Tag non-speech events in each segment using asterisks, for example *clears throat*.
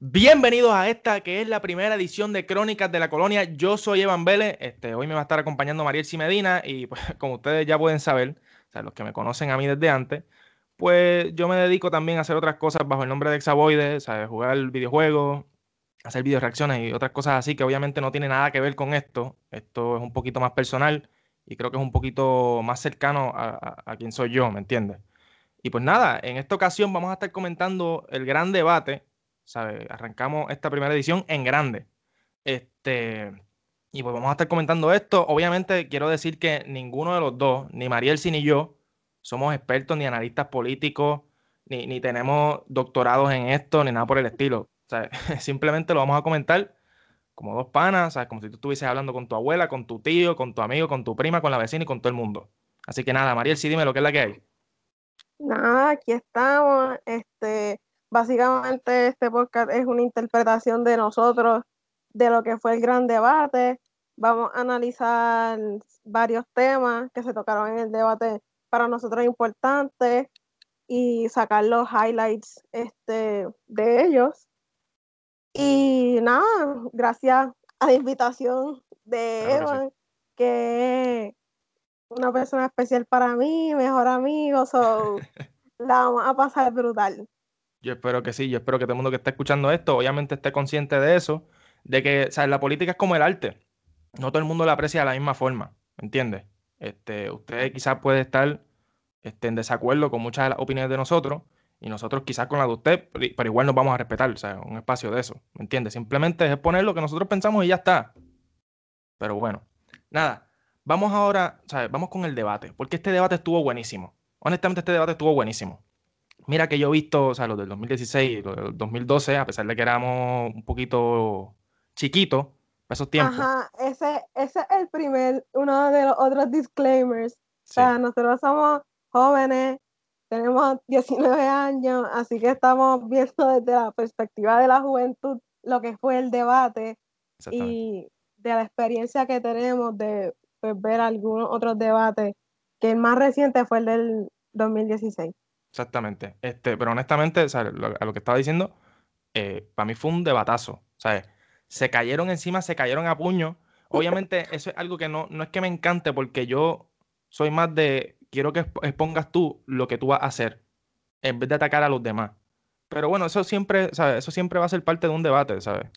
Bienvenidos a esta que es la primera edición de Crónicas de la Colonia. Yo soy Evan Vélez. Este, hoy me va a estar acompañando Mariel Medina y pues *laughs* como ustedes ya pueden saber, o sea, los que me conocen a mí desde antes, pues yo me dedico también a hacer otras cosas bajo el nombre de Exavoides, ¿sabes? jugar videojuegos, hacer video reacciones y otras cosas así que obviamente no tiene nada que ver con esto. Esto es un poquito más personal y creo que es un poquito más cercano a, a quien soy yo, ¿me entiendes? Y pues nada, en esta ocasión vamos a estar comentando el gran debate Arrancamos esta primera edición en grande. Este, y pues vamos a estar comentando esto. Obviamente quiero decir que ninguno de los dos, ni Mariel ni yo, somos expertos ni analistas políticos, ni, ni tenemos doctorados en esto, ni nada por el estilo. *laughs* simplemente lo vamos a comentar como dos panas, ¿sabes? como si tú estuvieses hablando con tu abuela, con tu tío, con tu amigo, con tu prima, con la vecina y con todo el mundo. Así que nada, Mariel, sí dime lo que es la que hay. Nada, aquí estamos. Este, Básicamente este podcast es una interpretación de nosotros de lo que fue el gran debate. Vamos a analizar varios temas que se tocaron en el debate para nosotros importantes y sacar los highlights este, de ellos. Y nada, gracias a la invitación de Evan, que es una persona especial para mí, mejor amigo, so, *laughs* la vamos a pasar brutal. Yo espero que sí, yo espero que todo el mundo que esté escuchando esto obviamente esté consciente de eso, de que ¿sabes? la política es como el arte, no todo el mundo la aprecia de la misma forma, ¿me entiendes? Este, usted quizás puede estar este, en desacuerdo con muchas de las opiniones de nosotros y nosotros quizás con la de usted, pero igual nos vamos a respetar, o sea, un espacio de eso, ¿me entiendes? Simplemente es poner lo que nosotros pensamos y ya está. Pero bueno, nada, vamos ahora, ¿sabes? Vamos con el debate, porque este debate estuvo buenísimo. Honestamente, este debate estuvo buenísimo. Mira que yo he visto, o sea, los del 2016 y los del 2012, a pesar de que éramos un poquito chiquitos para esos tiempos. Ajá, ese, ese es el primer, uno de los otros disclaimers. O sea, nosotros somos jóvenes, tenemos 19 años, así que estamos viendo desde la perspectiva de la juventud lo que fue el debate y de la experiencia que tenemos de pues, ver algunos otros debates, que el más reciente fue el del 2016. Exactamente. Este, pero honestamente, a lo que estaba diciendo, eh, para mí fue un debatazo. ¿sabes? Se cayeron encima, se cayeron a puño. Obviamente, eso es algo que no, no es que me encante, porque yo soy más de quiero que expongas tú lo que tú vas a hacer, en vez de atacar a los demás. Pero bueno, eso siempre, ¿sabes? Eso siempre va a ser parte de un debate, ¿sabes?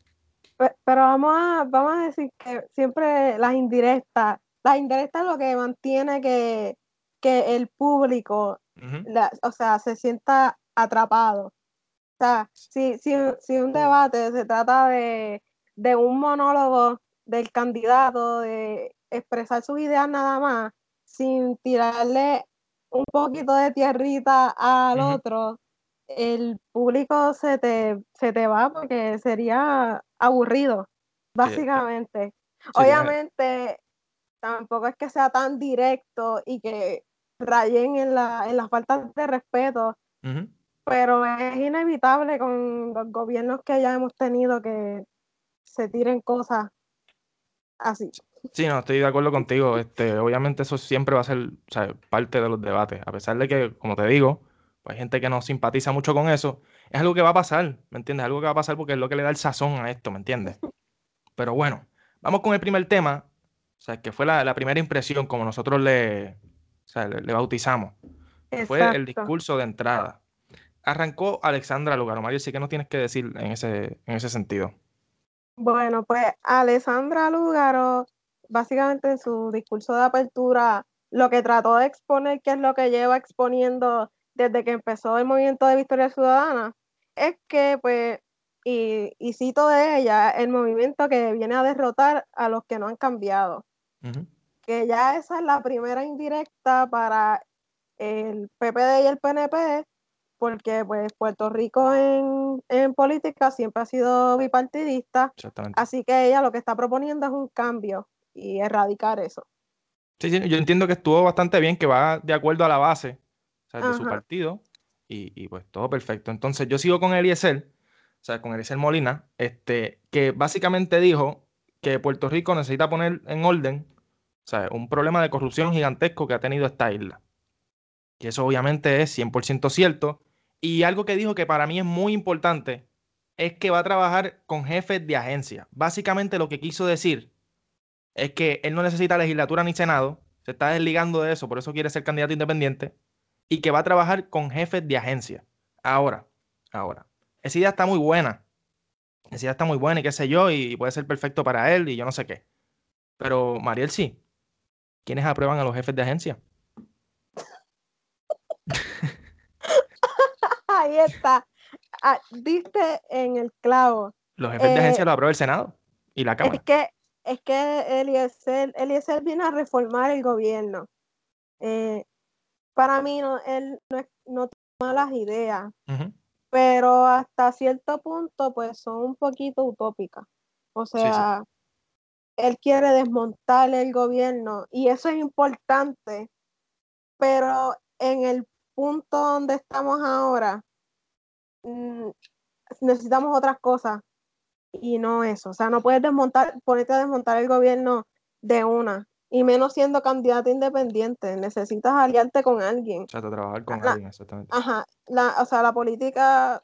Pero vamos a, vamos a decir que siempre las indirectas, las indirectas es lo que mantiene que, que el público o sea, se sienta atrapado. O sea, si, si, si un debate se trata de, un monólogo del candidato, de expresar sus ideas nada más, sin tirarle un poquito de tierrita al otro, el público se te, se te va porque sería aburrido, básicamente. Obviamente, tampoco es que sea tan directo y que rayen en, la, en las faltas de respeto, pero es inevitable con los gobiernos que ya hemos tenido que se tiren cosas así. Sí, no, estoy de acuerdo contigo. Este, obviamente eso siempre va a ser parte de los debates, a pesar de que, como te digo, pues hay gente que no simpatiza mucho con eso. Es algo que va a pasar, ¿me entiendes? Algo que va a pasar porque es lo que le da el sazón a esto, ¿me entiendes? *laughs* Pero bueno, vamos con el primer tema, o sea, que fue la, la primera impresión, como nosotros le, o sea, le, bautizamos. Fue el discurso de entrada. Arrancó Alexandra Lugaro. Mario, sí que no tienes que decir en ese, en ese sentido. Bueno, pues Alexandra Lugaro, básicamente en su discurso de apertura, lo que trató de exponer, que es lo que lleva exponiendo desde que empezó el movimiento de Victoria Ciudadana, es que, pues, y, y cito de ella, el movimiento que viene a derrotar a los que no han cambiado que ya esa es la primera indirecta para el PPD y el PNP, porque pues Puerto Rico en, política siempre ha sido bipartidista, así que ella lo que está proponiendo es un cambio y erradicar eso. Sí, sí, yo entiendo que estuvo bastante bien, que va de acuerdo a la base de su partido y, pues todo perfecto. Entonces yo sigo con Eliezer, o sea, con Eliezer Molina, este, que básicamente dijo que Puerto Rico necesita poner en orden un problema de corrupción gigantesco que ha tenido esta isla. Y eso obviamente es 100% cierto. Y algo que dijo que para mí es muy importante es que va a trabajar con jefes de agencia. Básicamente lo que quiso decir es que él no necesita legislatura ni senado, se está desligando de eso, por eso quiere ser candidato independiente, y que va a trabajar con jefes de agencia. Ahora, ahora, esa idea está muy buena. Esa idea está muy buena y qué sé yo, y puede ser perfecto para él y yo no sé qué. Pero, Mariel, sí. ¿Quiénes aprueban a los jefes de agencia? *laughs* Ahí está. Ah, diste en el clavo. Los jefes de agencia eh, lo aprueba el Senado y la Cámara. Es que, es que Eliezer, Eliezer viene a reformar el gobierno. Eh, para mí, no, él no, no tiene malas ideas, pero hasta cierto punto, pues son un poquito utópicas. O sea, él quiere desmontar el gobierno y eso es importante, pero en el punto donde estamos ahora, mm, necesitamos otras cosas y no eso. O sea, no puedes desmontar, ponerte a desmontar el gobierno de una. Y menos siendo candidato independiente, necesitas aliarte con alguien. O sea, trabajar con alguien, exactamente. Ajá, o sea, la política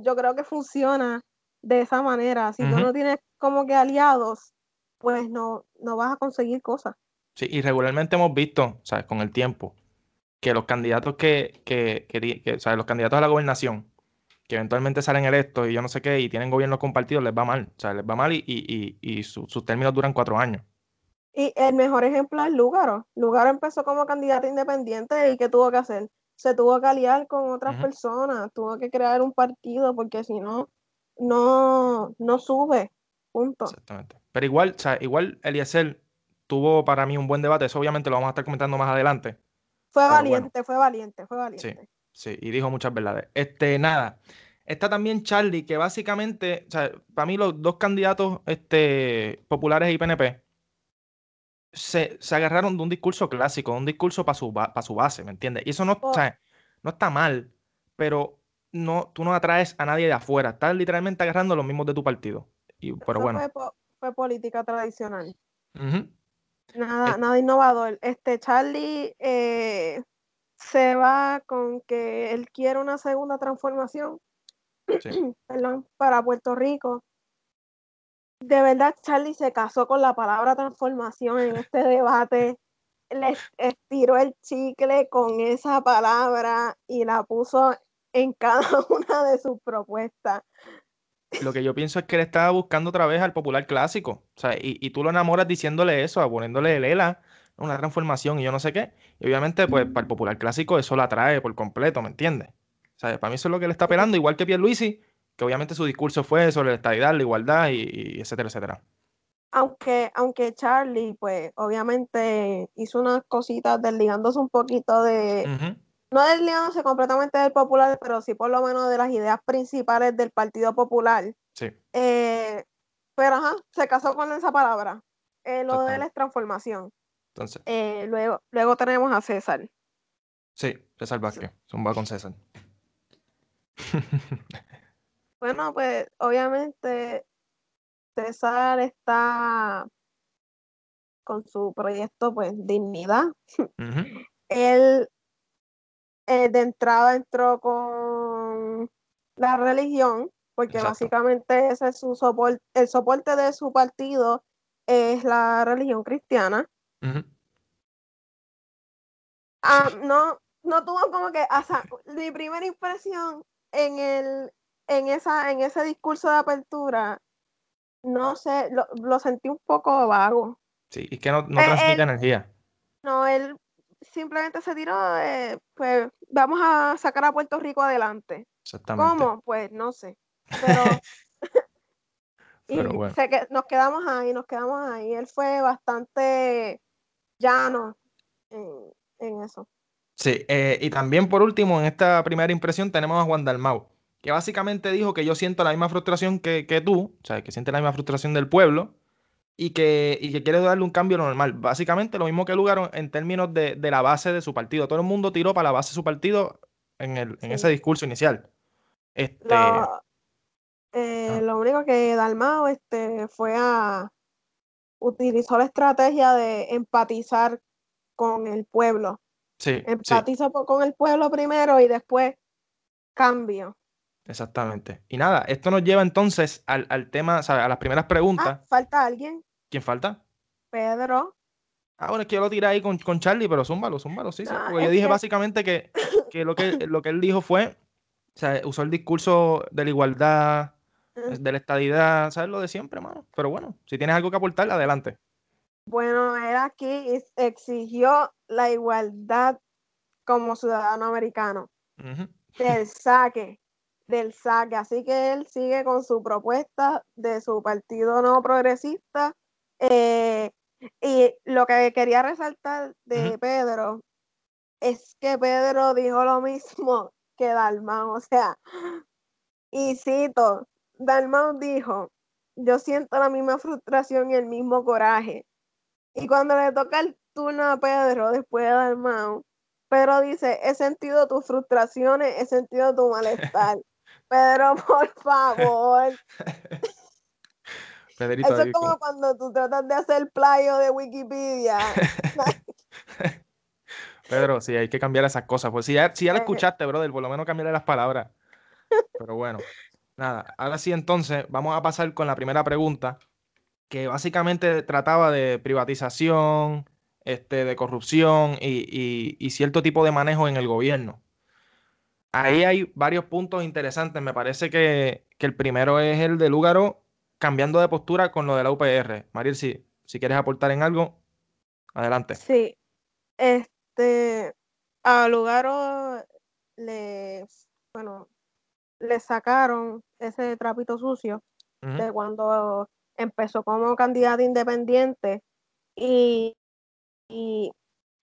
yo creo que funciona de esa manera. Si tú no tienes como que aliados, pues no, no vas a conseguir cosas. Sí, y regularmente hemos visto, ¿sabes? Con el tiempo, que los candidatos que, que, que, ¿sabes? Los candidatos a la gobernación, que eventualmente salen electos y yo no sé qué, y tienen gobiernos compartidos, les va mal. O sea, les va mal y, y, y, sus términos duran cuatro años. Y el mejor ejemplo es Lugaro. Lugaro empezó como candidato independiente y ¿qué tuvo que hacer? Se tuvo que aliar con otras personas, tuvo que crear un partido porque si no, no, no sube. Punto. Exactamente. Pero igual, o sea, igual Eliezer tuvo para mí un buen debate, eso obviamente lo vamos a estar comentando más adelante. Fue valiente, fue valiente, fue valiente. Sí, sí, y dijo muchas verdades. Este, nada. Está también Charlie, que básicamente, o sea, para mí los dos candidatos este, populares y PNP se, se agarraron de un discurso clásico, un discurso para su, para su base, ¿me entiendes? Y eso no, oh. no está mal, pero no, tú no atraes a nadie de afuera, estás literalmente agarrando los mismos de tu partido. Y, pero bueno fue política tradicional. Nada, nada innovador. Este Charlie eh, se va con que él quiere una segunda transformación *clears throat* para Puerto Rico. De verdad, Charlie se casó con la palabra transformación en este *laughs* debate. Le estiró el chicle con esa palabra y la puso en *laughs* cada una de sus propuestas lo que yo pienso es que él estaba buscando otra vez al popular clásico. O sea, y, tú lo enamoras diciéndole eso, poniéndole el ELA, una transformación y yo no sé qué. Y obviamente, pues, para el popular clásico eso la atrae por completo, ¿me entiendes? O sea, para mí eso es lo que él está esperando, igual que Pierluisi, que obviamente su discurso fue sobre la estabilidad, la igualdad y, etcétera, etcétera. Aunque, aunque Charlie, pues, obviamente hizo unas cositas desligándose un poquito de no desligándose completamente del popular, pero sí por lo menos de las ideas principales del Partido Popular. Sí. Eh, pero ajá, se casó con esa palabra. Eh, lo de la transformación. Entonces. Eh, luego, luego tenemos a César. Sí, César Vázquez. Zumba con César. *laughs* bueno, pues obviamente César está con su proyecto, pues, Dignidad. Él eh, de entrada entró con la religión, porque básicamente ese es su soporte, el soporte de su partido es la religión cristiana. Ah, no, no tuvo como que, o sea, mi primera impresión en el, en esa, en ese discurso de apertura, no sé, lo, sentí un poco vago. Sí, y que no, no eh, transmite energía. No, él simplemente se tiró, pues vamos a sacar a Puerto Rico adelante. Exactamente. ¿Cómo? Pues no sé. Pero, *laughs* *laughs* y que, nos quedamos ahí, nos quedamos ahí. Él fue bastante llano en, eso. Sí, eh, y también por último, en esta primera impresión tenemos a Juan Dalmau, que básicamente dijo que yo siento la misma frustración que, que tú, o sea, que siente la misma frustración del pueblo, y que, que quiere darle un cambio normal. Básicamente lo mismo que Lugaro en términos de, la base de su partido. Todo el mundo tiró para la base de su partido en, el, en ese discurso inicial. Este, eh, lo, único que Dalmao este, fue a utilizó la estrategia de empatizar con el pueblo. Sí, Empatiza con el pueblo primero y después cambio. Exactamente. Y nada, esto nos lleva entonces al, tema, a las primeras preguntas. Ah, ¿Falta alguien? ¿Quién falta? Pedro. Ah, bueno, es que yo lo tiré ahí con, con Charlie, pero zúmbalo, zúmbalo, sí, sí. Porque yo dije básicamente *laughs* que, lo que lo que él dijo fue, o sea, usó el discurso de la igualdad, de la estadidad, ¿sabes? Lo de siempre, mano. Pero bueno, si tienes algo que aportar, adelante. Bueno, él aquí exigió la igualdad como ciudadano americano. Del *laughs* saque, del saque. Así que él sigue con su propuesta de su partido no progresista. Eh, y lo que quería resaltar de Pedro es que Pedro dijo lo mismo *laughs* que Dalmán, o sea, y cito, Dalmán dijo, yo siento la misma frustración y el mismo coraje. Y cuando le toca el turno a Pedro después de Dalmán, Pedro dice, he sentido tus frustraciones, he sentido tu malestar. *laughs* Pedro, por favor. *laughs* Eso es como cuando tú tratas de hacer playo de Wikipedia. *laughs* Pedro, sí, hay que cambiar esas cosas. Pues si ya, si ya lo eh. escuchaste, brother, por lo menos cambiarle las palabras. Pero bueno, nada. Ahora sí, entonces, vamos a pasar con la primera pregunta, que básicamente trataba de privatización, este, de corrupción y, cierto tipo de manejo en el gobierno. Ahí hay varios puntos interesantes. Me parece que, que el primero es el de Lúgaro cambiando de postura con lo de la UPR. Mariel, si, si quieres aportar en algo, adelante. Sí, este, a Lugaro le, bueno, le sacaron ese trapito sucio de cuando empezó como candidato independiente y, y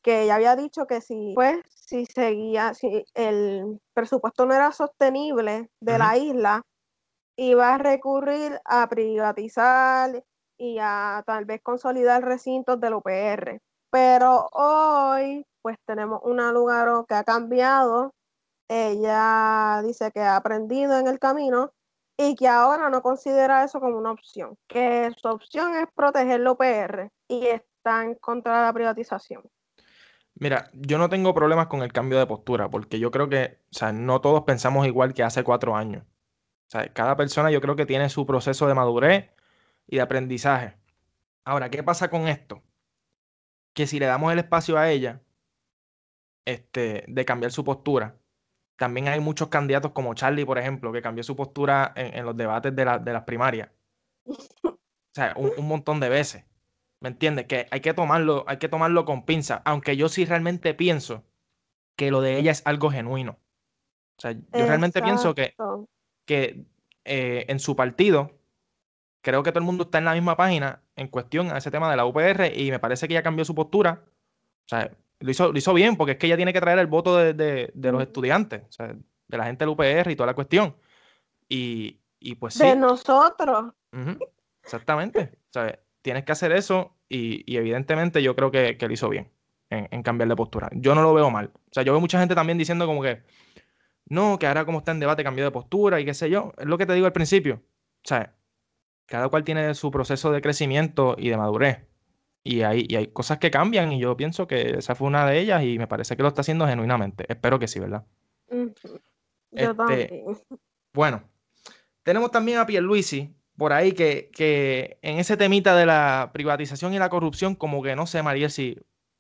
que ya había dicho que si pues si seguía si el presupuesto no era sostenible de la isla iba a recurrir a privatizar y a tal vez consolidar recintos del UPR. Pero hoy, pues tenemos una lugar que ha cambiado. Ella dice que ha aprendido en el camino y que ahora no considera eso como una opción, que su opción es proteger el UPR y está en contra de la privatización. Mira, yo no tengo problemas con el cambio de postura, porque yo creo que, o sea, no todos pensamos igual que hace cuatro años. O sea, cada persona yo creo que tiene su proceso de madurez y de aprendizaje. Ahora, ¿qué pasa con esto? Que si le damos el espacio a ella este, de cambiar su postura, también hay muchos candidatos como Charlie, por ejemplo, que cambió su postura en, los debates de, las primarias. O sea, un, montón de veces. ¿Me entiendes? Que hay que tomarlo, hay que tomarlo con pinza. Aunque yo sí realmente pienso que lo de ella es algo genuino. O sea, yo realmente pienso que, que eh, en su partido, creo que todo el mundo está en la misma página en cuestión a ese tema de la UPR y me parece que ella cambió su postura. O sea, lo hizo, lo hizo bien porque es que ella tiene que traer el voto de, los estudiantes, o sea, de la gente del UPR y toda la cuestión. Y, pues sí. De nosotros. Exactamente. O sea, tienes que hacer eso y, evidentemente yo creo que, que lo hizo bien en, en, cambiar de postura. Yo no lo veo mal. O sea, yo veo mucha gente también diciendo como que, no, que ahora como está en debate cambió de postura y qué sé yo. Es lo que te digo al principio. O sea, cada cual tiene su proceso de crecimiento y de madurez. Y hay, hay cosas que cambian y yo pienso que esa fue una de ellas y me parece que lo está haciendo genuinamente. Espero que sí, ¿verdad? Yo este, Bueno, tenemos también a Pierluisi por ahí que, que en ese temita de la privatización y la corrupción como que no sé, María, si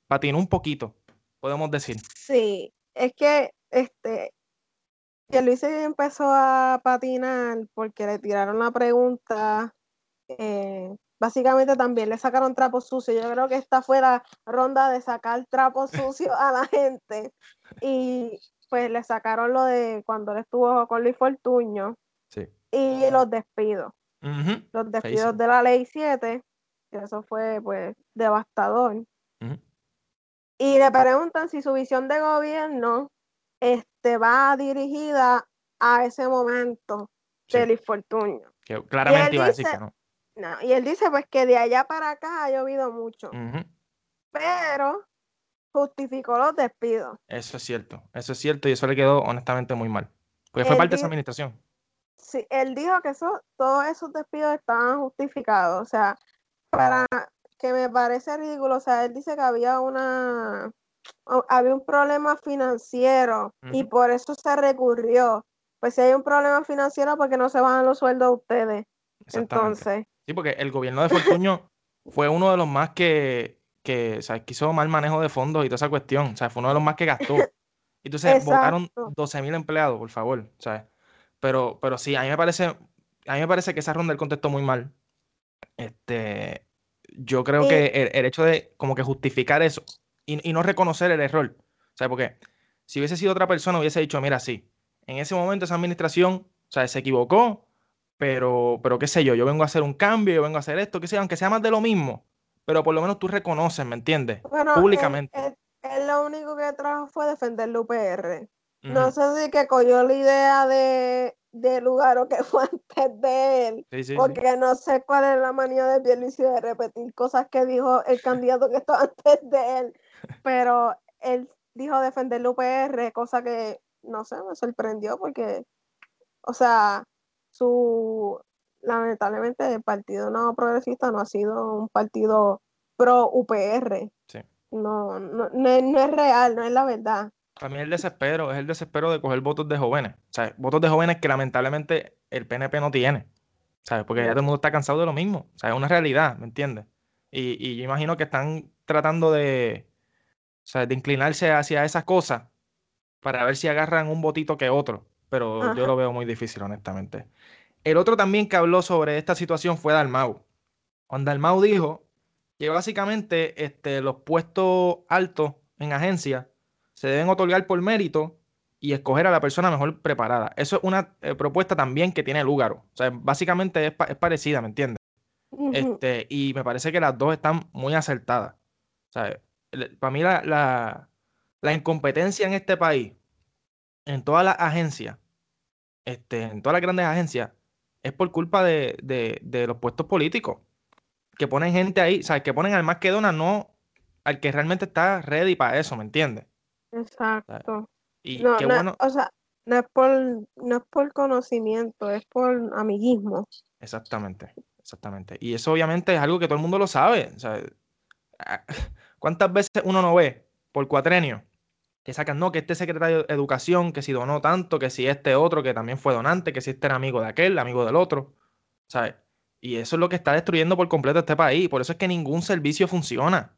patinó un poquito, podemos decir. Sí, es que este, que Luis empezó a patinar porque le tiraron la pregunta. Eh, básicamente también le sacaron trapos sucios. Yo creo que esta fue la ronda de sacar trapos sucios a la gente. Y pues le sacaron lo de cuando él estuvo con Luis Fortuño. Y los despidos. Los despidos de la ley 7. Que eso fue pues devastador. Y le preguntan si su visión de gobierno este, va dirigida a ese momento del infortunio. claramente iba a decir que no. Y él dice pues que de allá para acá ha llovido mucho. Pero justificó los despidos. Eso es cierto, eso es cierto y eso le quedó honestamente muy mal. Porque fue parte de esa administración. Sí, él dijo que eso, todos esos despidos estaban justificados. O sea, para que me parece ridículo, o sea, él dice que había una había un problema financiero y por eso se recurrió. pues si hay un problema financiero, porque no se bajan los sueldos de ustedes? Entonces. Sí, porque el gobierno de Fortuño *laughs* fue uno de los más que, que, o hizo mal manejo de fondos y toda esa cuestión. O sea, fue uno de los más que gastó. Y *laughs* entonces votaron 12 mil empleados, por favor. ¿sabes? Pero, pero sí, a mí me parece, a mí me parece que esa ronda del contexto muy mal. Este, yo creo que el, hecho de como que justificar eso y, no reconocer el error. O sea, porque si hubiese sido otra persona, hubiese dicho, mira, sí, en ese momento esa administración, o sea, se equivocó, pero, pero qué sé yo, yo vengo a hacer un cambio, yo vengo a hacer esto, que sea, aunque sea más de lo mismo, pero por lo menos tú reconoces, ¿me entiendes? Públicamente. Él, lo único que trajo fue defender el UPR. No sé si que cogió la idea de, de lugar o que *laughs* fue antes de él, porque no sé cuál es la manía de Pierluisi de repetir cosas que dijo el candidato que estaba *laughs* antes de él, *laughs* pero él dijo defender el UPR, cosa que, no sé, me sorprendió porque, o sea, su, lamentablemente el Partido No Progresista no ha sido un partido pro UPR. No, no, no, es real, no es la verdad. Para mí el desespero es el desespero de coger votos de jóvenes. O sea, votos de jóvenes que lamentablemente el PNP no tiene. ¿Sabes? Porque ya todo el mundo está cansado de lo mismo. O sea, es una realidad, ¿me entiendes? Y, y yo imagino que están tratando de, sea, de inclinarse hacia esas cosas para ver si agarran un votito que otro. Pero yo lo veo muy difícil, honestamente. El otro también que habló sobre esta situación fue Dalmau. Cuando Dalmau dijo que básicamente este, los puestos altos en agencia se deben otorgar por mérito y escoger a la persona mejor preparada. Eso es una eh, propuesta también que tiene Lúgaro. O sea, básicamente es, parecida, ¿me entiendes? este, y me parece que las dos están muy acertadas. O sea, para mí la, incompetencia en este país, en todas las agencias, este, en todas las grandes agencias, es por culpa de, los puestos políticos. Que ponen gente ahí, o que ponen al más que dona, no al que realmente está ready para eso, ¿me entiendes? Exacto. Y no, bueno. O sea, no es, por, no es por conocimiento, es por amiguismo. Exactamente, exactamente. Y eso obviamente es algo que todo el mundo lo sabe. O sea, ¿Cuántas veces uno no ve por cuatrenio que sacan, no, que este secretario de educación, que si donó tanto, que si este otro, que también fue donante, que si este era amigo de aquel, amigo del otro, ¿sabes? Y eso es lo que está destruyendo por completo este país. Por eso es que ningún servicio funciona.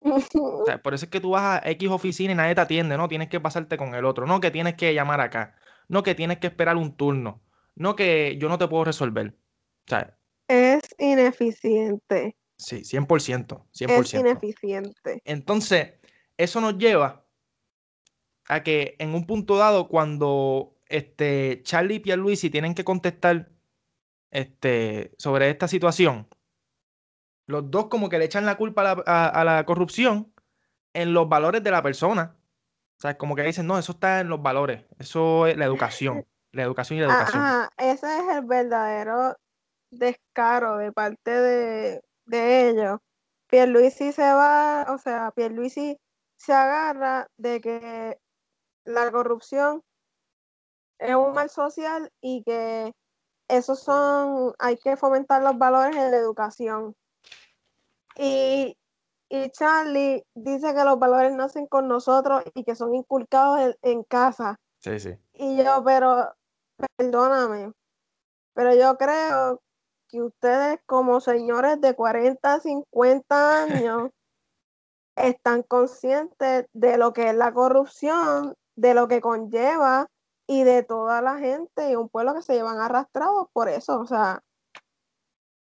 *laughs* por eso es que tú vas a X oficina y nadie te atiende, ¿no? Tienes que pasarte con el otro, no que tienes que llamar acá, no que tienes que esperar un turno, no que yo no te puedo resolver. Es ineficiente. Sí, 100%, 100%. Es ineficiente. Entonces, eso nos lleva a que en un punto dado, cuando este, Charlie y Pierluisi tienen que contestar este, sobre esta situación, los dos como que le echan la culpa a la, corrupción en los valores de la persona. O sea, como que dicen, no, eso está en los valores, eso es la educación, la educación y la educación. Ajá, ese es el verdadero descaro de parte de, de ellos, Pierluisi se va, o sea, Pierluisi se agarra de que la corrupción es un mal social y que esos son, hay que fomentar los valores en la educación. Y, y Charlie dice que los valores nacen con nosotros y que son inculcados en, en casa. Sí, sí. Y yo, pero, perdóname, pero yo creo que ustedes como señores de 40, 50 años están conscientes de lo que es la corrupción, de lo que conlleva y de toda la gente y un pueblo que se llevan arrastrados por eso, o sea.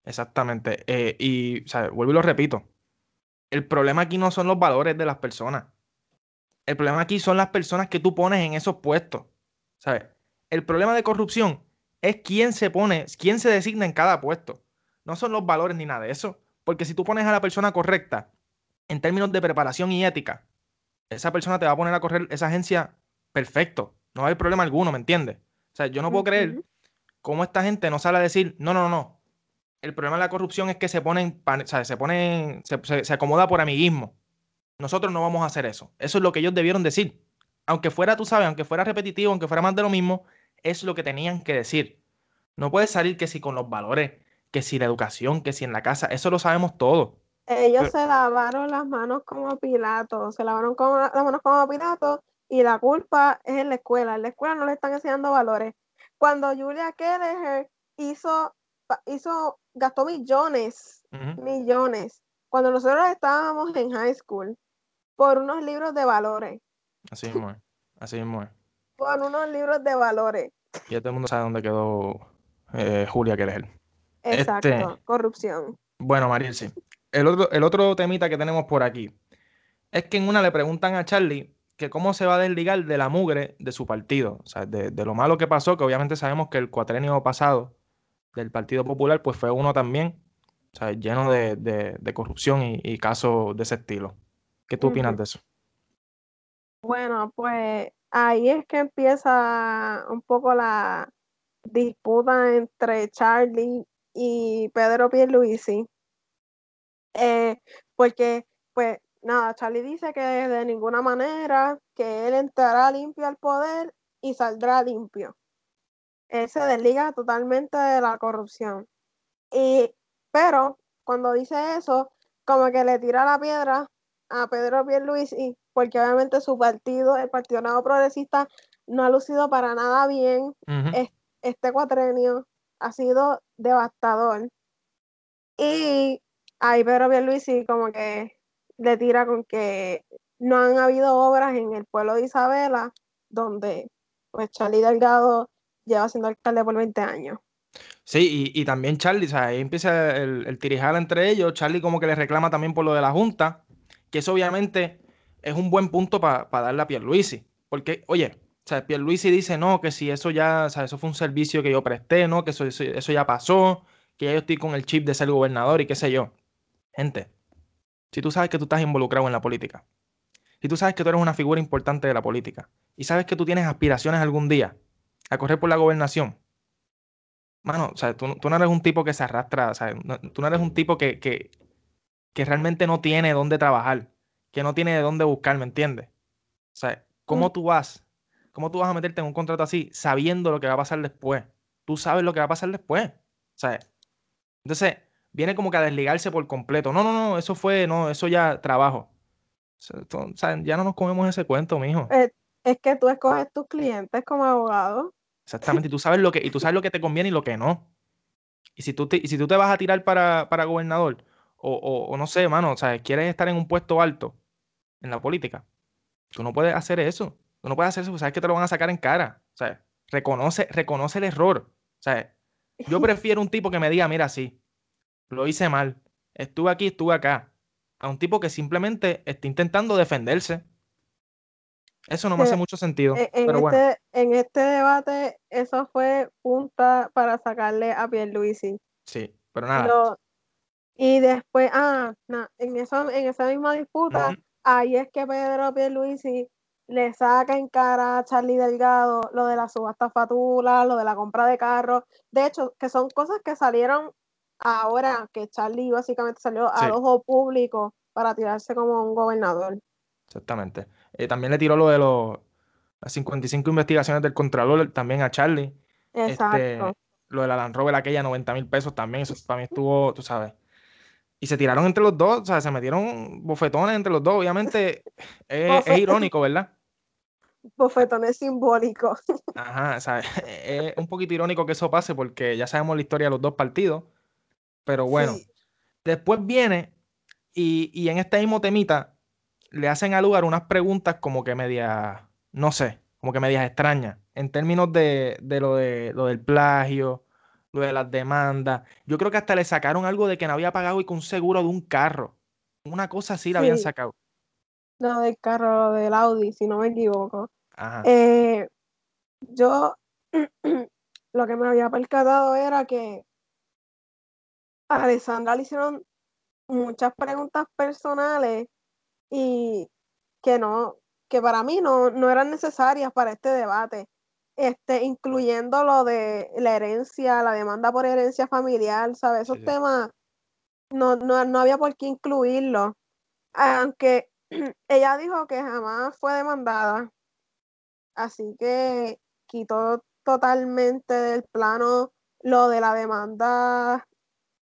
Exactamente. Eh, y, o vuelvo y lo repito. El problema aquí no son los valores de las personas. El problema aquí son las personas que tú pones en esos puestos. ¿Sabes? El problema de corrupción es quién se pone, quién se designa en cada puesto. No son los valores ni nada de eso. Porque si tú pones a la persona correcta en términos de preparación y ética, esa persona te va a poner a correr esa agencia perfecto. No hay problema alguno, ¿me entiendes? O sea, yo no puedo creer cómo esta gente no sale a decir, no, no, no. El problema de la corrupción es que se ponen, o sea, se ponen, se, se acomoda por amiguismo. Nosotros no vamos a hacer eso. Eso es lo que ellos debieron decir. Aunque fuera, tú sabes, aunque fuera repetitivo, aunque fuera más de lo mismo, es lo que tenían que decir. No puede salir que si con los valores, que si la educación, que si en la casa, eso lo sabemos todo. Ellos se lavaron las manos como Pilato, se lavaron las manos como Pilato y la culpa es en la escuela. En la escuela no le están enseñando valores. cuando Julia Kelleher hizo, hizo, gastó millones, millones, cuando nosotros estábamos en high school, por unos libros de valores. Así mismo es, así mismo es. Por unos libros de valores. Y todo el mundo sabe dónde quedó eh, Julia Kelleher. Exacto, este, corrupción. Bueno, Mariel, sí. El otro, el otro temita que tenemos por aquí es que en una le preguntan a Charlie que cómo se va a desligar de la mugre de su partido, o sea, de, lo malo que pasó, que obviamente sabemos que el cuatrenio pasado del Partido Popular pues fue uno también, o sea, lleno de, corrupción y, casos de ese estilo. ¿Qué tú opinas de eso? Bueno, pues ahí es que empieza un poco la disputa entre Charlie y Pedro Pierluisi, eh, porque pues nada, Charlie dice que de ninguna manera, que él entrará limpio al poder y saldrá limpio. Él se desliga totalmente de la corrupción. Y, pero cuando dice eso, como que le tira la piedra a Pedro Pierluisi, porque obviamente su partido, el Partido Nuevo Progresista, no ha lucido para nada bien. Este cuatrenio ha sido devastador. Y ahí Pedro Pierluisi como que le tira con que no han habido obras en el pueblo de Isabela donde pues Charlie Delgado lleva siendo alcalde por 20 años. Sí, y, también Charlie, o sea, ahí empieza el, el tirijal entre ellos. Charlie como que le reclama también por lo de la Junta, que eso obviamente es un buen punto para darle a Pierluisi. Porque, oye, o sea, Pierluisi dice, no, que si eso ya, o sea, eso fue un servicio que yo presté, ¿no? Que eso, eso ya pasó, que ya yo estoy con el chip de ser gobernador y qué sé yo. Gente, si tú sabes que tú estás involucrado en la política, si tú sabes que tú eres una figura importante de la política y sabes que tú tienes aspiraciones algún día a correr por la gobernación, mano, o sea, tú, no eres un tipo que se arrastra, o sea, tú no eres un tipo que, que, que realmente no tiene dónde trabajar, que no tiene de dónde buscar, ¿me entiendes? O sea, ¿cómo mm. tú vas? ¿Cómo tú vas a meterte en un contrato así sabiendo lo que va a pasar después? Tú sabes lo que va a pasar después. O sea, entonces, viene como que a desligarse por completo. No, no, no, eso fue, no, eso ya trabajo. O sea, ya no nos comemos ese cuento, mijo. Es, es que tú escoges tus clientes como abogado. Exactamente, y tú sabes lo que, y tú sabes lo que te conviene y lo que no. Y si tú te, y si tú te vas a tirar para, para gobernador, o, o, no sé, mano, o sea, quieres estar en un puesto alto en la política, tú no puedes hacer eso. Tú no puedes hacer eso porque sabes que te lo van a sacar en cara. O sea, reconoce, reconoce el error. O sea, yo *laughs* prefiero un tipo que me diga, mira, sí, lo hice mal, estuve aquí, estuve acá, a un tipo que simplemente está intentando defenderse. Eso no me hace mucho sentido. En, pero este, bueno. en este debate, eso fue punta para sacarle a Pierluisi. Sí, pero nada. Y después, ah, en, eso, en esa misma disputa, ahí es que Pedro Pierluisi le saca en cara a Charlie Delgado lo de la subasta fatula, lo de la compra de carros. De hecho, que son cosas que salieron ahora que Charlie básicamente salió al ojo público para tirarse como un gobernador. Exactamente. Eh, también le tiró lo de los, las 55 investigaciones del Contralor también a Charlie. Este, Exacto. lo de la Land Rover, aquella 90 mil pesos también, eso también estuvo, tú sabes. Y se tiraron entre los dos, o sea, se metieron bofetones entre los dos. Obviamente *laughs* es, es irónico, ¿verdad? *laughs* Bofetones simbólicos. *laughs* Ajá, o sea, es un poquito irónico que eso pase porque ya sabemos la historia de los dos partidos. Pero bueno, después viene y, en este mismo temita le hacen al lugar unas preguntas como que medias, no sé, como que medias extrañas, en términos de, lo, de lo del plagio, lo de las demandas. Yo creo que hasta le sacaron algo de que no había pagado y con un seguro de un carro. Una cosa así la habían sacado. No, del carro del Audi, si no me equivoco. Eh, yo *clears throat* lo que me había percatado era que a Alessandra le hicieron muchas preguntas personales y que no, que para mí no, eran necesarias para este debate, este, incluyendo lo de la herencia, la demanda por herencia familiar, ¿sabes? Esos temas no, no, había por qué incluirlo. Aunque *clears throat* ella dijo que jamás fue demandada, así que quitó totalmente del plano lo de la demanda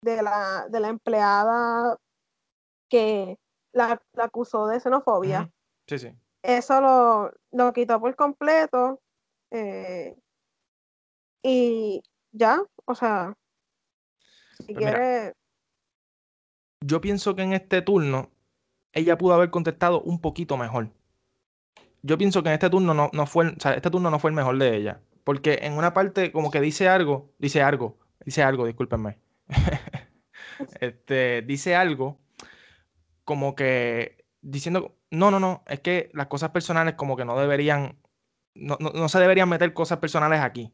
de la, de la empleada que la, acusó de xenofobia. Sí, sí. Eso lo, lo quitó por completo. Eh, y ya, o sea, si Pues mira, quiere, Yo pienso que en este turno ella pudo haber contestado un poquito mejor. Yo pienso que en este turno no, no fue, o sea, este turno no fue el mejor de ella. Porque en una parte como que dice algo, dice algo, dice algo, discúlpenme. *laughs* Este, dice algo como que diciendo, no, no, no, es que las cosas personales como que no deberían, no, no, no se deberían meter cosas personales aquí.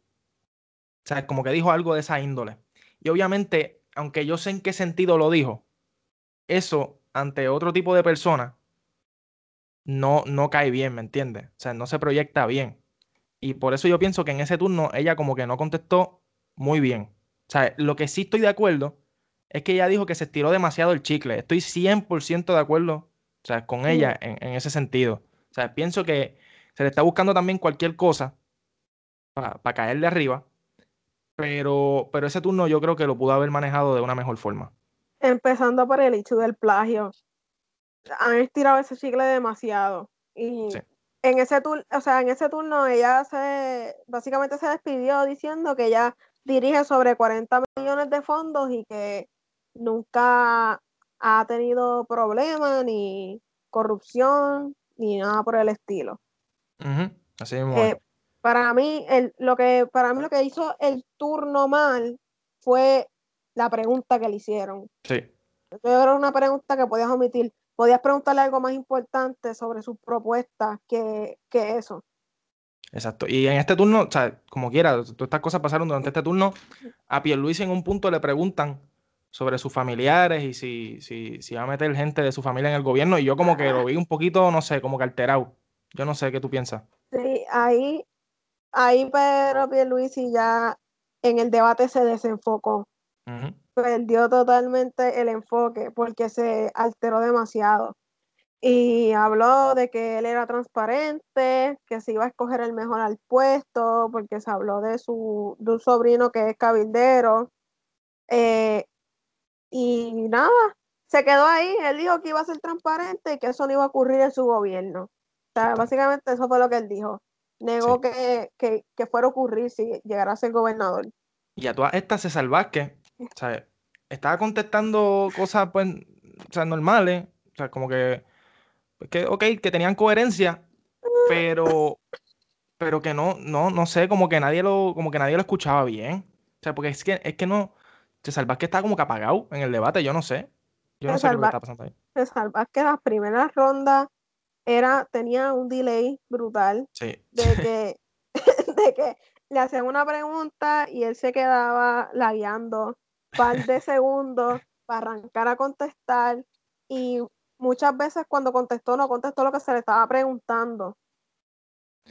O sea, como que dijo algo de esa índole. Y obviamente, aunque yo sé en qué sentido lo dijo, eso ante otro tipo de persona no, no cae bien, ¿me entiendes? O sea, no se proyecta bien. Y por eso yo pienso que en ese turno ella como que no contestó muy bien. O sea, lo que sí estoy de acuerdo es que ella dijo que se estiró demasiado el chicle. Estoy 100% de acuerdo, o sea, con ella en, en ese sentido. O sea, pienso que se le está buscando también cualquier cosa para caer de arriba, pero, pero ese turno yo creo que lo pudo haber manejado de una mejor forma. empezando por el hecho del plagio, han estirado ese chicle demasiado. Y Sí. en ese turno, o sea, en ese turno ella se, básicamente se despidió diciendo que ella dirige sobre 40 millones de fondos y que nunca ha tenido problemas ni corrupción ni nada por el estilo. Así mismo. Eh, para mí, el, lo que, para mí lo que hizo el turno mal fue la pregunta que le hicieron. Sí. Yo creo que una pregunta que podías omitir. Podías preguntarle algo más importante sobre sus propuestas que, que eso. Exacto. Y en este turno, o sea, como quiera, todas estas cosas pasaron durante este turno. A Pierluisi en un punto le preguntan sobre sus familiares y si, si, si va a meter gente de su familia en el gobierno. Y yo como que lo vi un poquito, no sé, como que alterado. Yo no sé qué tú piensas. Sí, ahí, ahí pero Pierluisi ya en el debate se desenfocó. Perdió totalmente el enfoque porque se alteró demasiado. Y habló de que él era transparente, que se iba a escoger el mejor al puesto, porque se habló de su de un sobrino que es cabildero. Eh, y nada, se quedó ahí. Él dijo que iba a ser transparente y que eso no iba a ocurrir en su gobierno. Sea, básicamente eso fue lo que él dijo. Negó Sí. que, que, que fuera a ocurrir si llegara a ser gobernador. Y a todas estas, César Vázquez, o sea, estaba contestando cosas, pues, o sea, normales. O sea, como que, pues, que, ok, que tenían coherencia, pero, pero que no, no, no sé, como que nadie lo, como que nadie lo escuchaba bien. O sea, porque es que, es que no, César Vázquez está como que apagado en el debate, yo no sé. Yo no sé lo que está pasando ahí. César Vázquez, las primeras rondas era, tenía un delay brutal Sí, de que, *laughs* de que le hacían una pregunta y él se quedaba lagueando un par de segundos para arrancar a contestar y muchas veces cuando contestó no contestó lo que se le estaba preguntando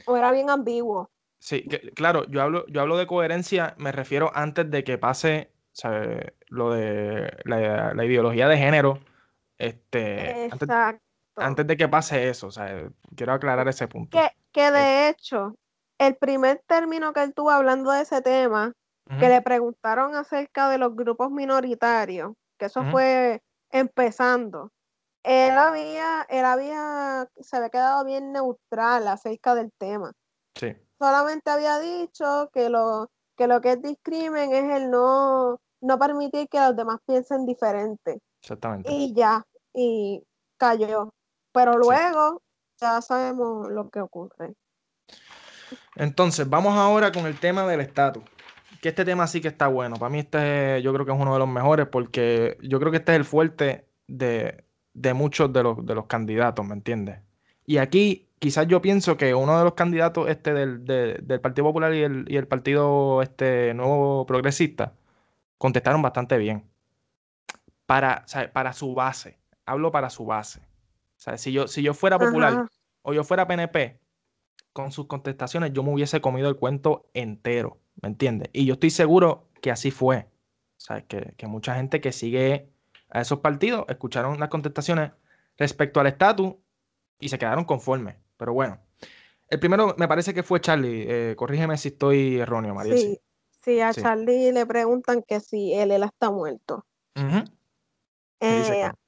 o era bien ambiguo. sí, que- claro, yo hablo, yo hablo de coherencia, me refiero antes de que pase, ¿sabe? Lo de la, la ideología de género, este, Exacto. antes de que pase eso, o sea, quiero aclarar ese punto. Que, que de hecho, el primer término que él tuvo hablando de ese tema que le preguntaron acerca de los grupos minoritarios, que eso fue empezando. Él había, él había, se había quedado bien neutral acerca del tema. Sí, Solamente había dicho que lo que, lo que es discrimen es el no, no permitir que los demás piensen diferente. exactamente. Y ya, y cayó. Pero Sí. luego ya sabemos lo que ocurre. Entonces, vamos ahora con el tema del estatus. Que este tema sí que está bueno. Para mí este yo creo que es uno de los mejores porque yo creo que este es el fuerte de, de muchos de los, de los candidatos, ¿me entiendes? Y aquí quizás yo pienso que uno de los candidatos este del, de- del Partido Popular y el, y el Partido este nuevo progresista contestaron bastante bien. Para, para su base. Hablo para su base. O sea, si yo, si yo fuera popular Ajá. o yo fuera PNP, con sus contestaciones yo me hubiese comido el cuento entero, ¿me entiendes? Y yo estoy seguro que así fue. O sea, que, que mucha gente que sigue a esos partidos escucharon las contestaciones respecto al estatus y se quedaron conformes. Pero bueno, el primero me parece que fue Charlie. Eh, corrígeme si estoy erróneo, Mariel. Sí, sí, a Sí. Charlie le preguntan que si él, él está muerto. Ujú. ¿Qué dice Eh, Carlos?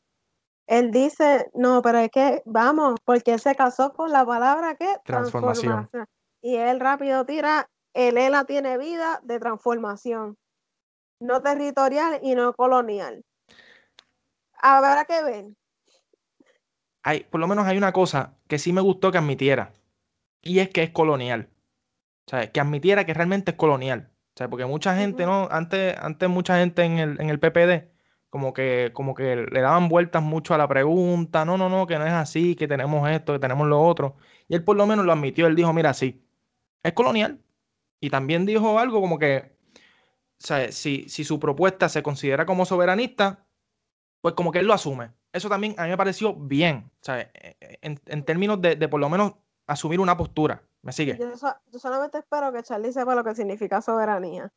Él dice, no, pero es que, vamos, porque él se casó con la palabra que Transformación. Y él rápido tira, el ELA tiene vida de transformación, no territorial y no colonial. Habrá que ver. Hay, por lo menos hay una cosa que sí me gustó que admitiera, y es que es colonial. O sea, que admitiera que realmente es colonial. O sea, porque mucha gente, ¿no? Antes, antes mucha gente en el, en el PPD como que, como que le daban vueltas mucho a la pregunta, no, no, no, que no es así, que tenemos esto, que tenemos lo otro. Y él por lo menos lo admitió, él dijo, mira, sí, es colonial. Y también dijo algo como que, si, si su propuesta se considera como soberanista, pues como que él lo asume. Eso también a mí me pareció bien, o e, e, en, en términos de, de, por lo menos asumir una postura. ¿Me sigue? Yo, yo solamente espero que Charlie sepa lo que significa soberanía.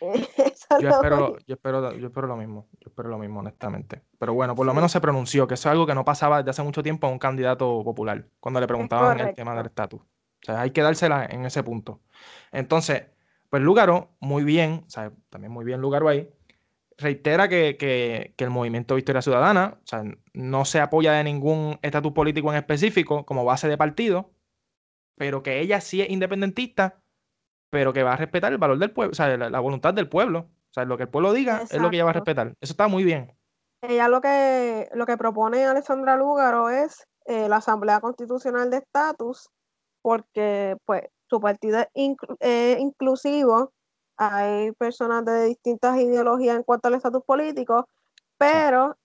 *laughs* yo, espero, yo, espero, yo espero lo mismo, yo espero lo mismo, honestamente. Pero bueno, por lo menos se pronunció, que eso es algo que no pasaba desde hace mucho tiempo a un candidato popular, cuando le preguntaban el tema del estatus. O sea, hay que dársela en ese punto. Entonces, pues Lugaro, muy bien, o sea, también muy bien Lugaro ahí, reitera que, que, que, el movimiento Victoria Ciudadana o sea, no se apoya de ningún estatus político en específico como base de partido, pero que ella sí es independentista pero que va a respetar el valor del pueblo, o sea, la, voluntad del pueblo. O sea, lo que el pueblo diga es lo que ella va a respetar. Eso está muy bien. Ella lo que, lo que propone Alessandra Lúgaro es eh, la Asamblea Constitucional de Estatus, porque pues su partido es inclusivo, hay personas de distintas ideologías en cuanto al estatus político, pero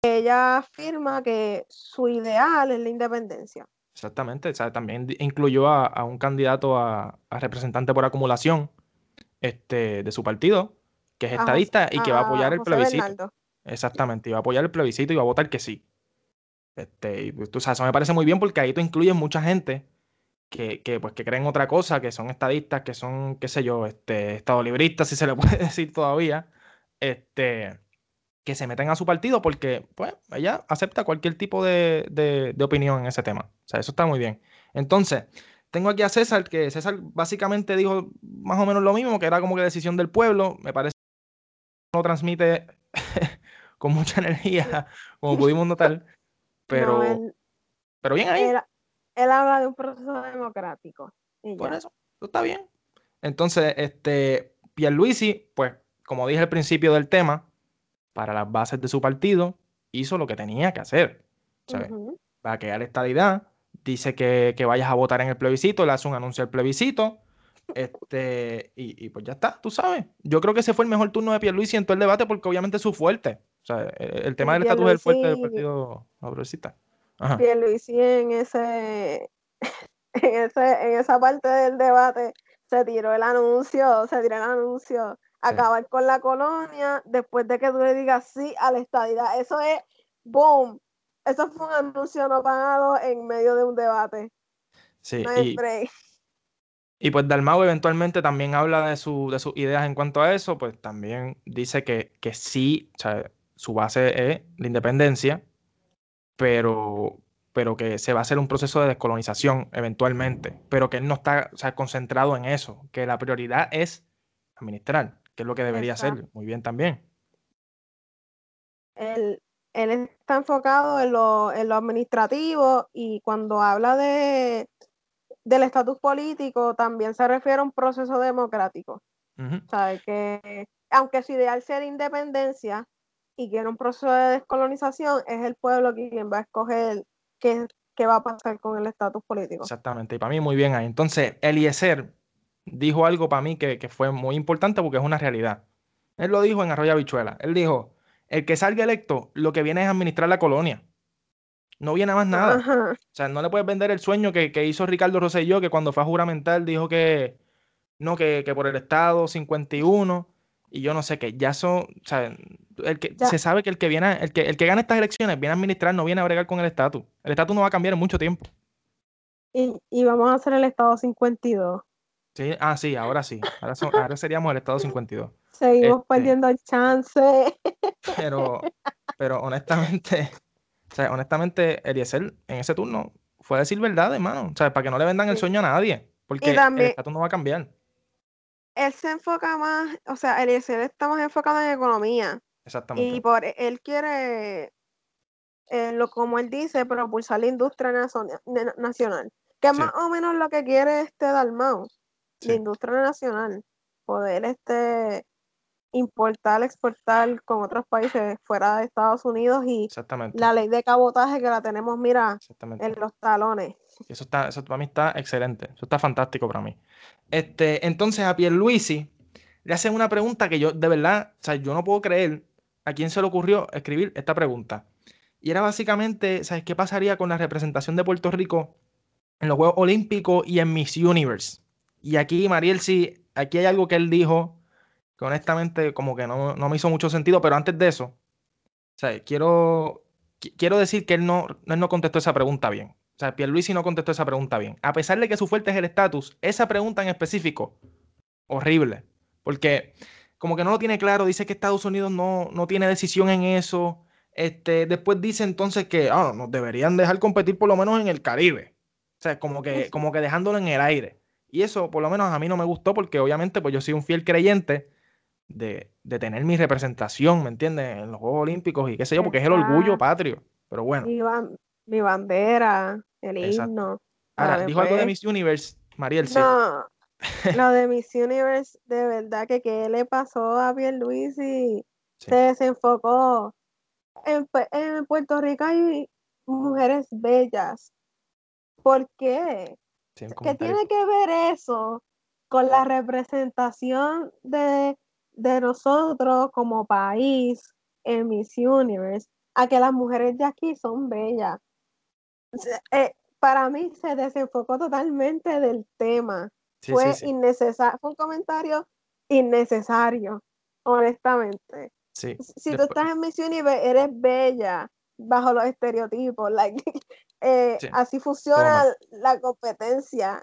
ella afirma que su ideal es la independencia. Exactamente, o sea, también incluyó a, un candidato a, representante por acumulación este, de su partido, que es estadista y que va a apoyar el plebiscito. Exactamente, y va a apoyar el plebiscito y va a votar que sí. Este, y pues, tú sabes, eso me parece muy bien porque ahí tú incluyes mucha gente que, que, pues, que creen otra cosa, que son estadistas, que son, qué sé yo, este, estadolibristas, si se le *laughs* puede decir todavía. Este, que se meten a su partido porque pues ella acepta cualquier tipo de, de, opinión en ese tema. O sea, eso está muy bien. Entonces, tengo aquí a César, que César básicamente dijo más o menos lo mismo, que era como que decisión del pueblo. Me parece que no transmite *laughs* con mucha energía, *laughs* como pudimos notar. Pero, pero bien ahí. Él, habla de un proceso democrático. Por eso, eso está bien. Entonces, este, Pierluisi, pues, como dije al principio del tema, para las bases de su partido, hizo lo que tenía que hacer. ¿sabes? Va a estadidad, dice que, vayas a votar en el plebiscito, le hace un anuncio al plebiscito, este, y, pues ya está, tú sabes. Yo creo que ese fue el mejor turno de Pierluisi en todo el debate porque obviamente es su fuerte. O sea, el, tema del estatus es el fuerte del Partido Progresista. Pierluisi en ese, en ese, en esa parte del debate se tiró el anuncio, se tiró el anuncio acabar con la colonia después de que tú le digas sí a la estadidad. Eso es, boom, eso fue un anuncio no pagado en medio de un debate. Sí, y, pues Dalmau eventualmente también habla de, su, de sus ideas en cuanto a eso, pues también dice que, que sí, o sea, su base es la independencia, pero, pero que se va a hacer un proceso de descolonización eventualmente, pero que él no está o sea, concentrado en eso, que la prioridad es administrar que es lo que debería ser. Muy bien también. Él, él está enfocado en lo, en lo administrativo y cuando habla de del estatus político también se refiere a un proceso democrático. Que aunque su ideal sea independencia y quiere un proceso de descolonización, es el pueblo quien va a escoger qué, qué va a pasar con el estatus político. Exactamente, y para mí muy bien ahí. Entonces, Eliezer dijo algo para mí que, fue muy importante porque es una realidad. Él lo dijo en Arroyo Habichuela. Él dijo, el que salga electo lo que viene es administrar la colonia. No viene más nada. O sea, no le puedes vender el sueño que, hizo Ricardo Rosselló, que cuando fue a juramentar dijo que no, que, por el Estado 51 y yo no sé qué. Ya son, o sea, el que, se sabe que el que viene, el que, el que gana estas elecciones viene a administrar, no viene a bregar con el estatus. El estatus no va a cambiar en mucho tiempo. Y, y vamos a hacer el Estado 52. Sí, ah, sí, ahora sí. Ahora, *laughs* seríamos el estado 52. Seguimos este, perdiendo el chance. Pero, pero honestamente, o sea, honestamente, Eliezer en ese turno fue a decir verdad, hermano. O sea, para que no le vendan el sueño a nadie. Porque el estatus no va a cambiar. Él se enfoca más, o sea, Eliezer está más enfocado en economía. Exactamente. Y por él quiere, eh, lo, como él dice, propulsar la industria nacional. Que es más o menos lo que quiere este Dalmau la industria nacional, poder este importar, exportar con otros países fuera de Estados Unidos y la ley de cabotaje que la tenemos, mira, en los talones. Eso está, eso para mí está excelente, eso está fantástico para mí. Este, entonces a Pierluisi le hacen una pregunta que yo, de verdad, o sea, yo no puedo creer a quién se le ocurrió escribir esta pregunta. Y era básicamente, ¿sabes qué pasaría con la representación de Puerto Rico en los Juegos Olímpicos y en Miss Universe? Y aquí, Mariel, sí, aquí hay algo que él dijo que honestamente como que no, me hizo mucho sentido, pero antes de eso, o quiero, quiero decir que él no, él no contestó esa pregunta bien. O sea, Pierluisi no contestó esa pregunta bien. A pesar de que su fuerte es el estatus, esa pregunta en específico, horrible. Porque como que no lo tiene claro, dice que Estados Unidos no, no tiene decisión en eso. Este, después dice entonces que ah, nos deberían dejar competir por lo menos en el Caribe. O sea, como que, como que dejándolo en el aire. Y eso por lo menos a mí no me gustó porque obviamente pues yo soy un fiel creyente de, tener mi representación, ¿me entiendes? En los Juegos Olímpicos y qué sé yo, porque es el orgullo patrio. Pero bueno. Mi, bandera, el himno. Ahora, dijo algo de Miss Universe, Mariel. No, *laughs* lo de Miss Universe, de verdad que qué le pasó a Pierluisi y se desenfocó. En, en Puerto Rico hay mujeres bellas. ¿Por qué? ¿Qué tiene que ver eso con la representación de de nosotros como país en Miss Universe a que las mujeres de aquí son bellas. Eh, para mí se desenfocó totalmente del tema. fue innecesario, fue un comentario innecesario, honestamente. Si tú estás en Miss Universe, eres bella bajo los estereotipos. *laughs* Eh, así funciona la competencia.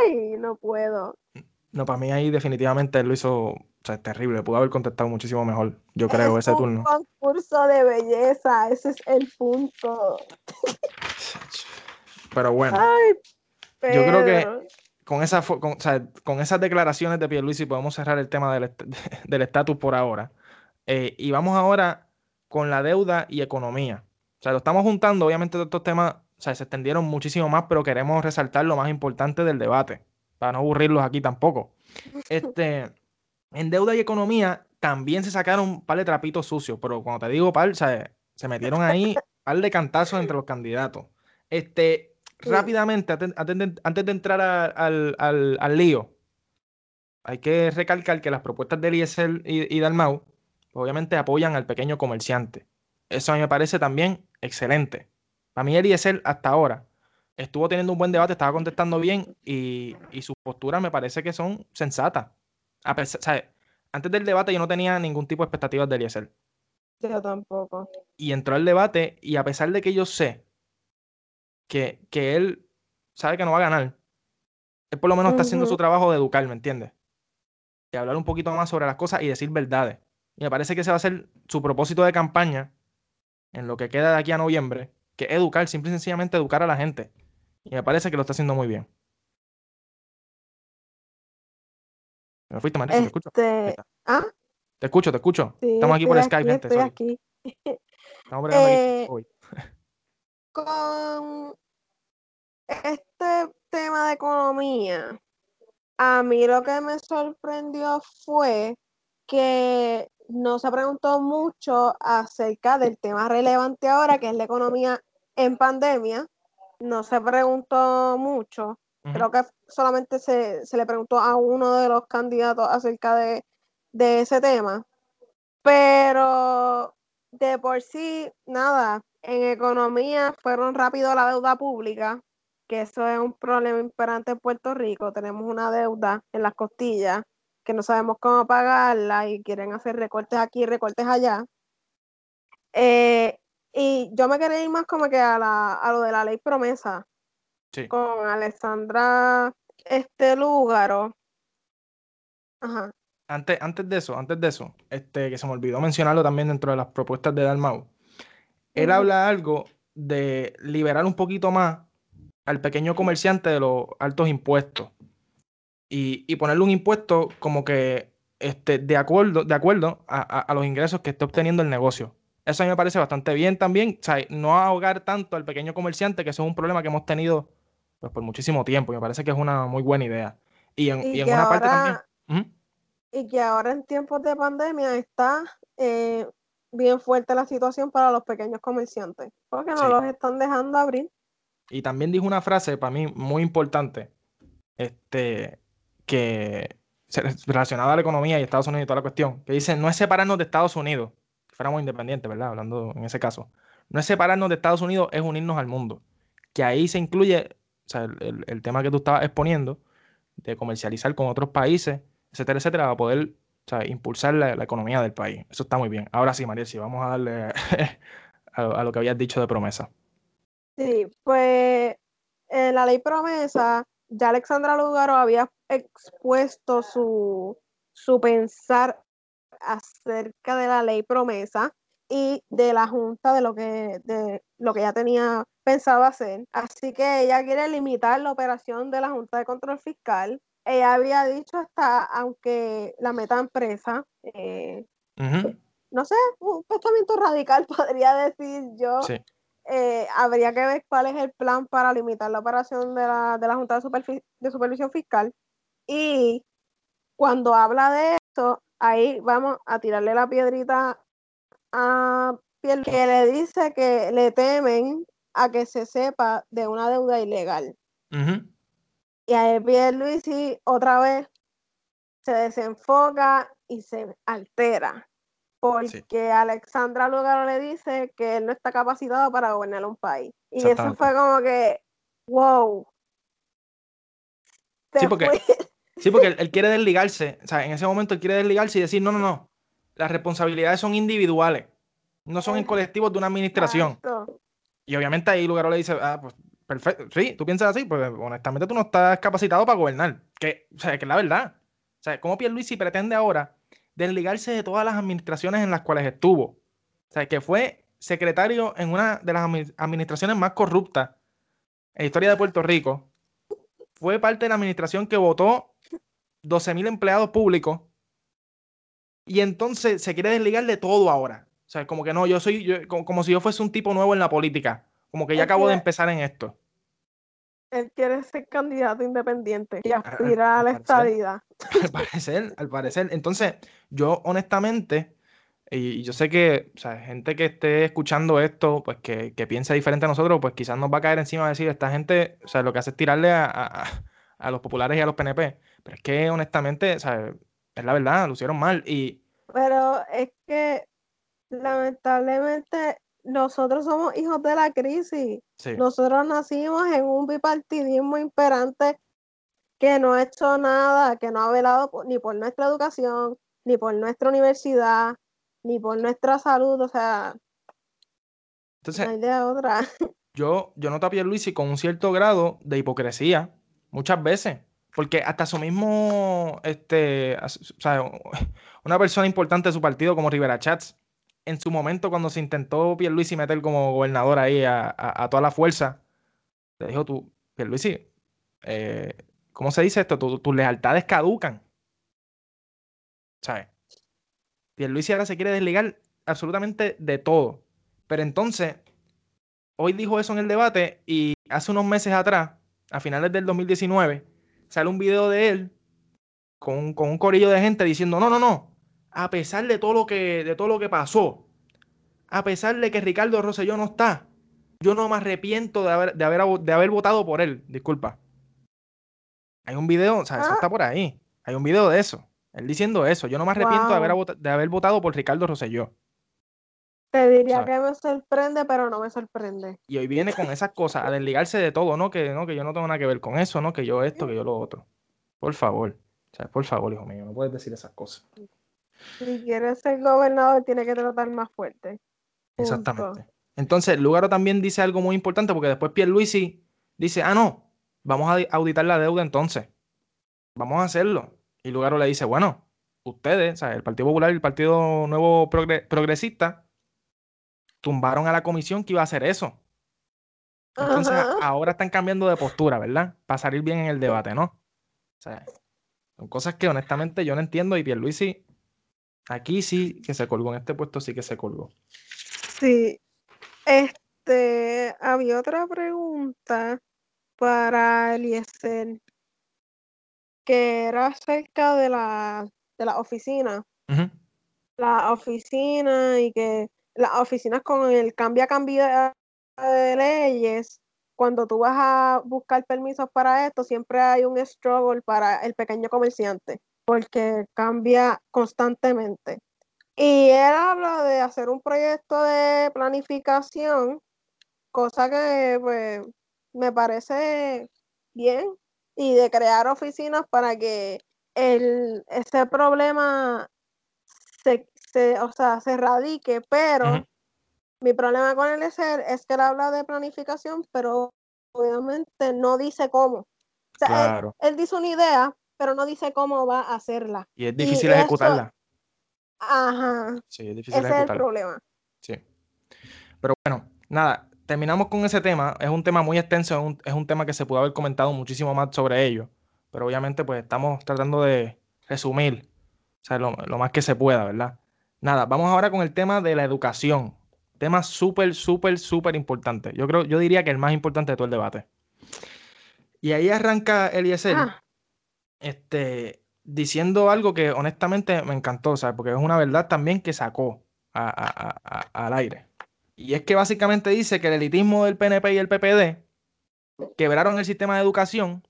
Ay, no puedo. No, para mí ahí definitivamente él lo hizo, o sea, es terrible. Pudo haber contestado muchísimo mejor, yo creo, ese turno. Un concurso de belleza, ese es el punto. Pero bueno, yo creo que con, esa, con, con esas declaraciones de Pierluisi podemos cerrar el tema del estatus por ahora. Eh, y vamos ahora con la deuda y economía. O sea, lo estamos juntando, obviamente estos temas o sea, se extendieron muchísimo más, pero queremos resaltar lo más importante del debate para no aburrirlos aquí tampoco. *laughs* Este, en deuda y economía también se sacaron un par de trapitos sucios, pero cuando te digo par, se, se metieron ahí un *laughs* par de cantazos entre los candidatos. Este, rápidamente, antes de entrar al, al, al, lío, hay que recalcar que las propuestas de Eliezer y, y Dalmau obviamente apoyan al pequeño comerciante. Eso a mí me parece también excelente. Para mí Eliezer hasta ahora estuvo teniendo un buen debate, estaba contestando bien y, sus posturas me parece que son sensatas. A pesar, Antes del debate yo no tenía ningún tipo de expectativas de Eliezer. Yo tampoco. Y entró al debate y a pesar de que yo sé que, él sabe que no va a ganar, él por lo menos está haciendo su trabajo de educar, ¿me entiendes? De hablar un poquito más sobre las cosas y decir verdades. Y me parece que ese va a ser su propósito de campaña en lo que queda de aquí a noviembre, que educar, simple y sencillamente educar a la gente. Y me parece que lo está haciendo muy bien. Me fuiste, María, te escucho. Este, ¿Ah? Te escucho, te escucho. Estamos aquí por Skype, gente. Estoy aquí. *laughs* Estamos eh, hoy. Con este tema de economía, a mí lo que me sorprendió fue que no se preguntó mucho acerca del tema relevante ahora, que es la economía en pandemia, no se preguntó mucho. Creo que solamente se, le preguntó a uno de los candidatos acerca de, ese tema. Pero de por sí, nada, en economía fueron rápido la deuda pública, que eso es un problema imperante en Puerto Rico. Tenemos una deuda en las costillas que no sabemos cómo pagarla y quieren hacer recortes aquí, recortes allá. Eh, y yo me quería ir más como que a, la, a lo de la ley promesa. Sí. Con Alessandra este Lúgaro. Ajá. Antes, antes de eso, antes de eso, este, que se me olvidó mencionarlo también dentro de las propuestas de Dalmau. Él habla algo de liberar un poquito más al pequeño comerciante de los altos impuestos. Y, y ponerle un impuesto como que este, de acuerdo, de acuerdo a, a los ingresos que esté obteniendo el negocio. Eso a mí me parece bastante bien también. O sea, no ahogar tanto al pequeño comerciante, que eso es un problema que hemos tenido pues, por muchísimo tiempo. Y me parece que es una muy buena idea. Y en, una parte también. Y que ahora en tiempos de pandemia está eh, bien fuerte la situación para los pequeños comerciantes, porque no los están dejando abrir. Y también dijo una frase para mí muy importante, este, que relacionada a la economía y Estados Unidos y toda la cuestión, que dice, no es separarnos de Estados Unidos, si fuéramos independientes, ¿verdad? Hablando en ese caso. No es separarnos de Estados Unidos, es unirnos al mundo. Que ahí se incluye o sea, el, tema que tú estabas exponiendo, de comercializar con otros países, etcétera, etcétera, para poder impulsar la, economía del país. Eso está muy bien. Ahora sí, María, sí, vamos a darle *laughs* a, lo que habías dicho de promesa. Sí, pues en la ley promesa, ya Alexandra Lugaro había expuesto su, su pensar acerca de la ley promesa y de la Junta de lo que, de lo que ya tenía pensado hacer. Así que ella quiere limitar la operación de la Junta de Control Fiscal. Ella había dicho hasta, aunque la meta empresa, eh, no sé, un pensamiento radical *laughs* podría decir yo. Eh, habría que ver cuál es el plan para limitar la operación de la, de la Junta de, de Supervisión Fiscal. Y cuando habla de eso, ahí vamos a tirarle la piedrita a Piel que le dice que le temen a que se sepa de una deuda ilegal. Y a Pierluisi otra vez se desenfoca y se altera. Porque Alexandra Lugaro le dice que él no está capacitado para gobernar un país. Y eso fue como que, wow. Sí porque, *laughs* sí, porque, él, quiere desligarse. O sea, en ese momento él quiere desligarse y decir, no, no, no. Las responsabilidades son individuales. No son en colectivos de una administración. Y obviamente ahí Lugaro le dice, ah, pues perfecto, sí, tú piensas así, pues honestamente tú no estás capacitado para gobernar. Que, o sea, que es la verdad. O sea, ¿cómo Pierluisi pretende ahora desligarse de todas las administraciones en las cuales estuvo? O sea, que fue secretario en una de las administraciones más corruptas en la historia de Puerto Rico. Fue parte de la administración que votó 12.000 empleados públicos. Y entonces se quiere desligar de todo ahora. O sea, como que no, yo soy como, si yo fuese un tipo nuevo en la política. Como que ya acabo de empezar en esto. Él quiere ser candidato independiente y aspirar a la *laughs* estadía. Al parecer, al parecer. Entonces, yo honestamente, y yo sé que, o sea, gente que esté escuchando esto, pues que, que piensa diferente a nosotros, pues quizás nos va a caer encima a decir, esta gente, o sea, lo que hace es tirarle a, a, los populares y a los PNP. Pero es que honestamente, o sea, es la verdad, lo hicieron mal. Y... Pero es que lamentablemente nosotros somos hijos de la crisis. Nosotros nacimos en un bipartidismo imperante que no ha hecho nada, que no ha velado ni por nuestra educación, ni por nuestra universidad, ni por nuestra salud. O sea, Entonces, no hay de otra. *laughs* Yo, yo noto a Pierluisi con un cierto grado de hipocresía, muchas veces. Porque hasta su mismo, este, o sea, una persona importante de su partido como Rivera Chats, en su momento cuando se intentó Pierluisi meter como gobernador ahí a, toda la fuerza, le dijo tú, Pierluisi, eh, ¿cómo se dice esto? tus lealtades caducan. ¿Sabes? Pierluisi ahora se quiere desligar absolutamente de todo. Pero entonces, hoy dijo eso en el debate y hace unos meses atrás, a finales del 2019, sale un video de él con, con un corillo de gente diciendo, no, no, no, a pesar de todo lo que, de todo lo que pasó, a pesar de que Ricardo Rosselló no está, yo no me arrepiento de haber, de haber, de haber votado por él. Disculpa. Hay un video, o sea, eso ah. está por ahí. Hay un video de eso. Él diciendo eso. Yo no me arrepiento de, haber, de haber votado por Ricardo Rosselló. Te diría que me sorprende, pero no me sorprende. Y hoy viene con esas cosas, a desligarse de todo, ¿no? Que, ¿no? que yo no tengo nada que ver con eso, ¿no? Que yo esto, que yo lo otro. Por favor. O sea, por favor, hijo mío, no puedes decir esas cosas. Si quieres ser gobernador, tiene que tratar más fuerte. Exactamente. Entonces, Lugaro también dice algo muy importante porque después Pierluisi dice, ah, no, vamos a auditar la deuda entonces. Vamos a hacerlo. Y Lugaro le dice, bueno, ustedes, o sea, el Partido Popular y el Partido Nuevo Progresista, tumbaron a la comisión que iba a hacer eso. Entonces, ahora están cambiando de postura, ¿verdad? Para salir bien en el debate, ¿no? O sea, son cosas que honestamente yo no entiendo y Pierluisi Aquí sí que se colgó, en este puesto sí que se colgó. Sí. Este, había otra pregunta para Eliezer. que era cerca de la, de la oficina. La oficina y que las oficinas con el cambia cambio de leyes, cuando tú vas a buscar permisos para esto, siempre hay un struggle para el pequeño comerciante, porque cambia constantemente. Y él habla de hacer un proyecto de planificación, cosa que pues, me parece bien, y de crear oficinas para que el, ese problema se, se, o sea, se radique, pero mi problema con el ESER es que él habla de planificación, pero obviamente no dice cómo. O sea, él, dice una idea, pero no dice cómo va a hacerla. Y es difícil ejecutarla. Ajá. Sí, es difícil Ese es el problema. Sí. Pero bueno, nada, terminamos con ese tema. Es un tema muy extenso, es un, tema que se pudo haber comentado muchísimo más sobre ello. Pero obviamente, pues estamos tratando de resumir, o sea, lo, lo más que se pueda, ¿verdad? Nada, vamos ahora con el tema de la educación. Tema súper, súper, súper importante. Yo creo, yo diría que el más importante de todo el debate. Y ahí arranca Eliezer ah. Este, diciendo algo que honestamente me encantó, ¿sabes? Porque es una verdad también que sacó al aire. Y es que básicamente dice que el elitismo del PNP y el PPD quebraron el sistema de educación.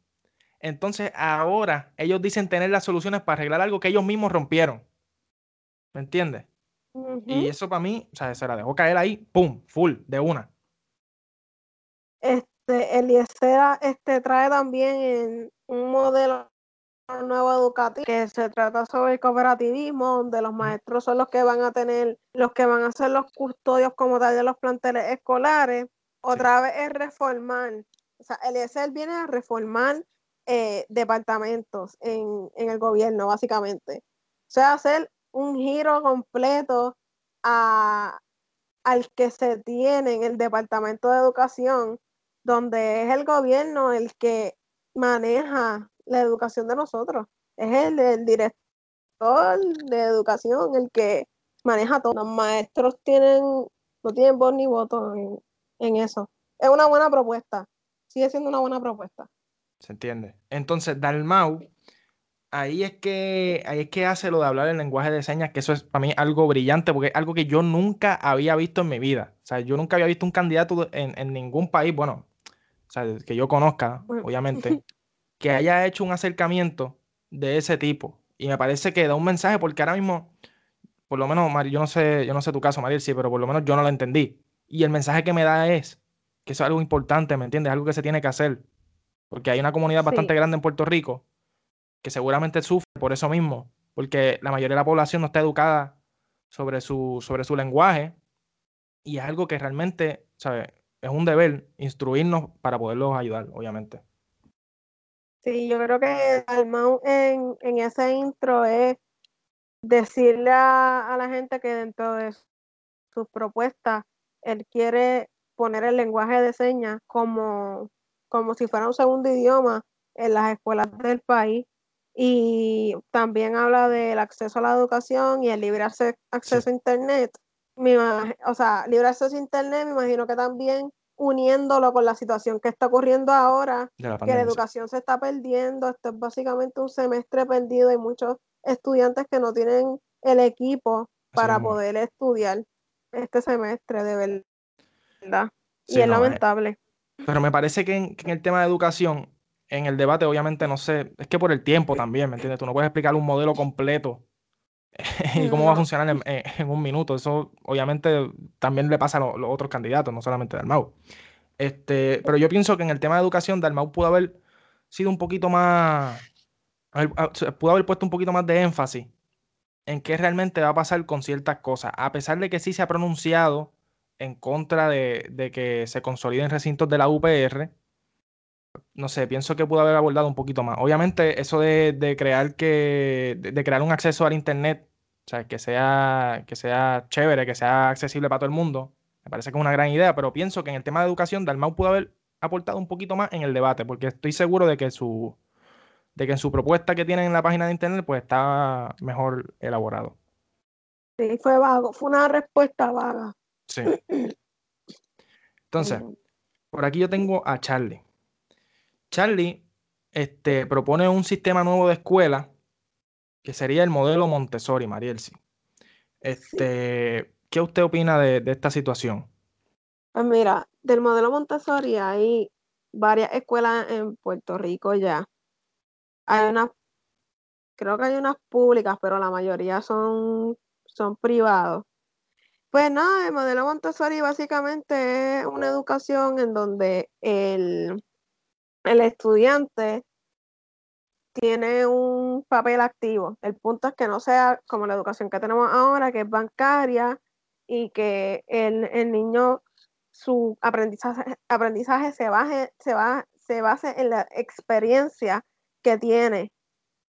Entonces ahora ellos dicen tener las soluciones para arreglar algo que ellos mismos rompieron. ¿Me entiendes? Y eso para mí, o sea, se la dejó caer ahí, pum, full, de una. Este, Eliezer este, trae también un modelo nuevo educativo que se trata sobre el cooperativismo, donde los maestros son los que van a tener, los que van a ser los custodios como tal de los planteles escolares. Otra vez es reformar, o sea, Eliezer viene a reformar eh, departamentos en, en el gobierno, básicamente. O sea, hacer un giro completo a, al que se tiene en el Departamento de Educación, donde es el gobierno el que maneja la educación de nosotros. Es el, director de educación el que maneja todo. Los maestros tienen, no tienen voz ni voto en, en eso. Es una buena propuesta. Sigue siendo una buena propuesta. Se entiende. Entonces, Dalmau ahí es que ahí es que hace lo de hablar en lenguaje de señas, que eso es para mí algo brillante, porque es algo que yo nunca había visto en mi vida. O sea, yo nunca había visto un candidato en, ningún país, bueno, o sea, que yo conozca, obviamente, *laughs* que haya hecho un acercamiento de ese tipo. Y me parece que da un mensaje, porque ahora mismo, por lo menos, Mari, yo no sé, yo no sé tu caso, Mariel, sí, pero por lo menos yo no lo entendí. Y el mensaje que me da es que eso es algo importante, ¿me entiendes? Algo que se tiene que hacer. Porque hay una comunidad bastante grande en Puerto Rico que seguramente sufre por eso mismo, porque la mayoría de la población no está educada sobre su, sobre su lenguaje y es algo que realmente, ¿sabes? Es un deber instruirnos para poderlos ayudar, obviamente. Sí, yo creo que Almau en, en ese intro es decirle a, a la gente que dentro de sus propuestas, él quiere poner el lenguaje de señas como, como si fuera un segundo idioma en las escuelas del país y también habla del acceso a la educación y el libre acceso a Internet. o sea, libre acceso a Internet, me imagino que también uniéndolo con la situación que está ocurriendo ahora, que la educación se está perdiendo, esto es básicamente un semestre perdido, hay muchos estudiantes que no tienen el equipo para poder estudiar este semestre, de verdad. y es eh, lamentable. pero me parece que en el tema de educación en el debate, obviamente, no sé, es que por el tiempo también, ¿me entiendes? Tú no puedes explicar un modelo completo *laughs* y cómo va a funcionar en, un minuto. Eso, obviamente, también le pasa a los, otros candidatos, no solamente a Dalmau. Este, pero yo pienso que en el tema de educación, Dalmau pudo haber sido un poquito más, pudo haber puesto un poquito más de énfasis en qué realmente va a pasar con ciertas cosas, a pesar de que sí se ha pronunciado en contra de, de que se consoliden recintos de la UPR no sé, pienso que pudo haber abordado un poquito más. Obviamente, eso de, crear que, de, crear un acceso al internet, o sea, que sea, que sea chévere, que sea accesible para todo el mundo, me parece que es una gran idea, pero pienso que en el tema de educación, Dalmau pudo haber aportado un poquito más en el debate, porque estoy seguro de que su de que en su propuesta que tienen en la página de internet, pues está mejor elaborado. Sí, fue vago, fue una respuesta vaga. Sí. Entonces, por aquí yo tengo a Charlie. Charlie este, propone un sistema nuevo de escuela que sería el modelo Montessori, Marielsi. Este, ¿Qué usted opina de, esta situación? Pues mira, del modelo Montessori hay varias escuelas en Puerto Rico ya. Hay unas, creo que hay unas públicas, pero la mayoría son, son privados. Pues nada, el modelo Montessori básicamente es una educación en donde el, el estudiante tiene un papel activo. El punto es que no sea como la educación que tenemos ahora, que es bancaria y que el, niño, su aprendizaje, aprendizaje se, baje, se, va, se base en la experiencia que tiene.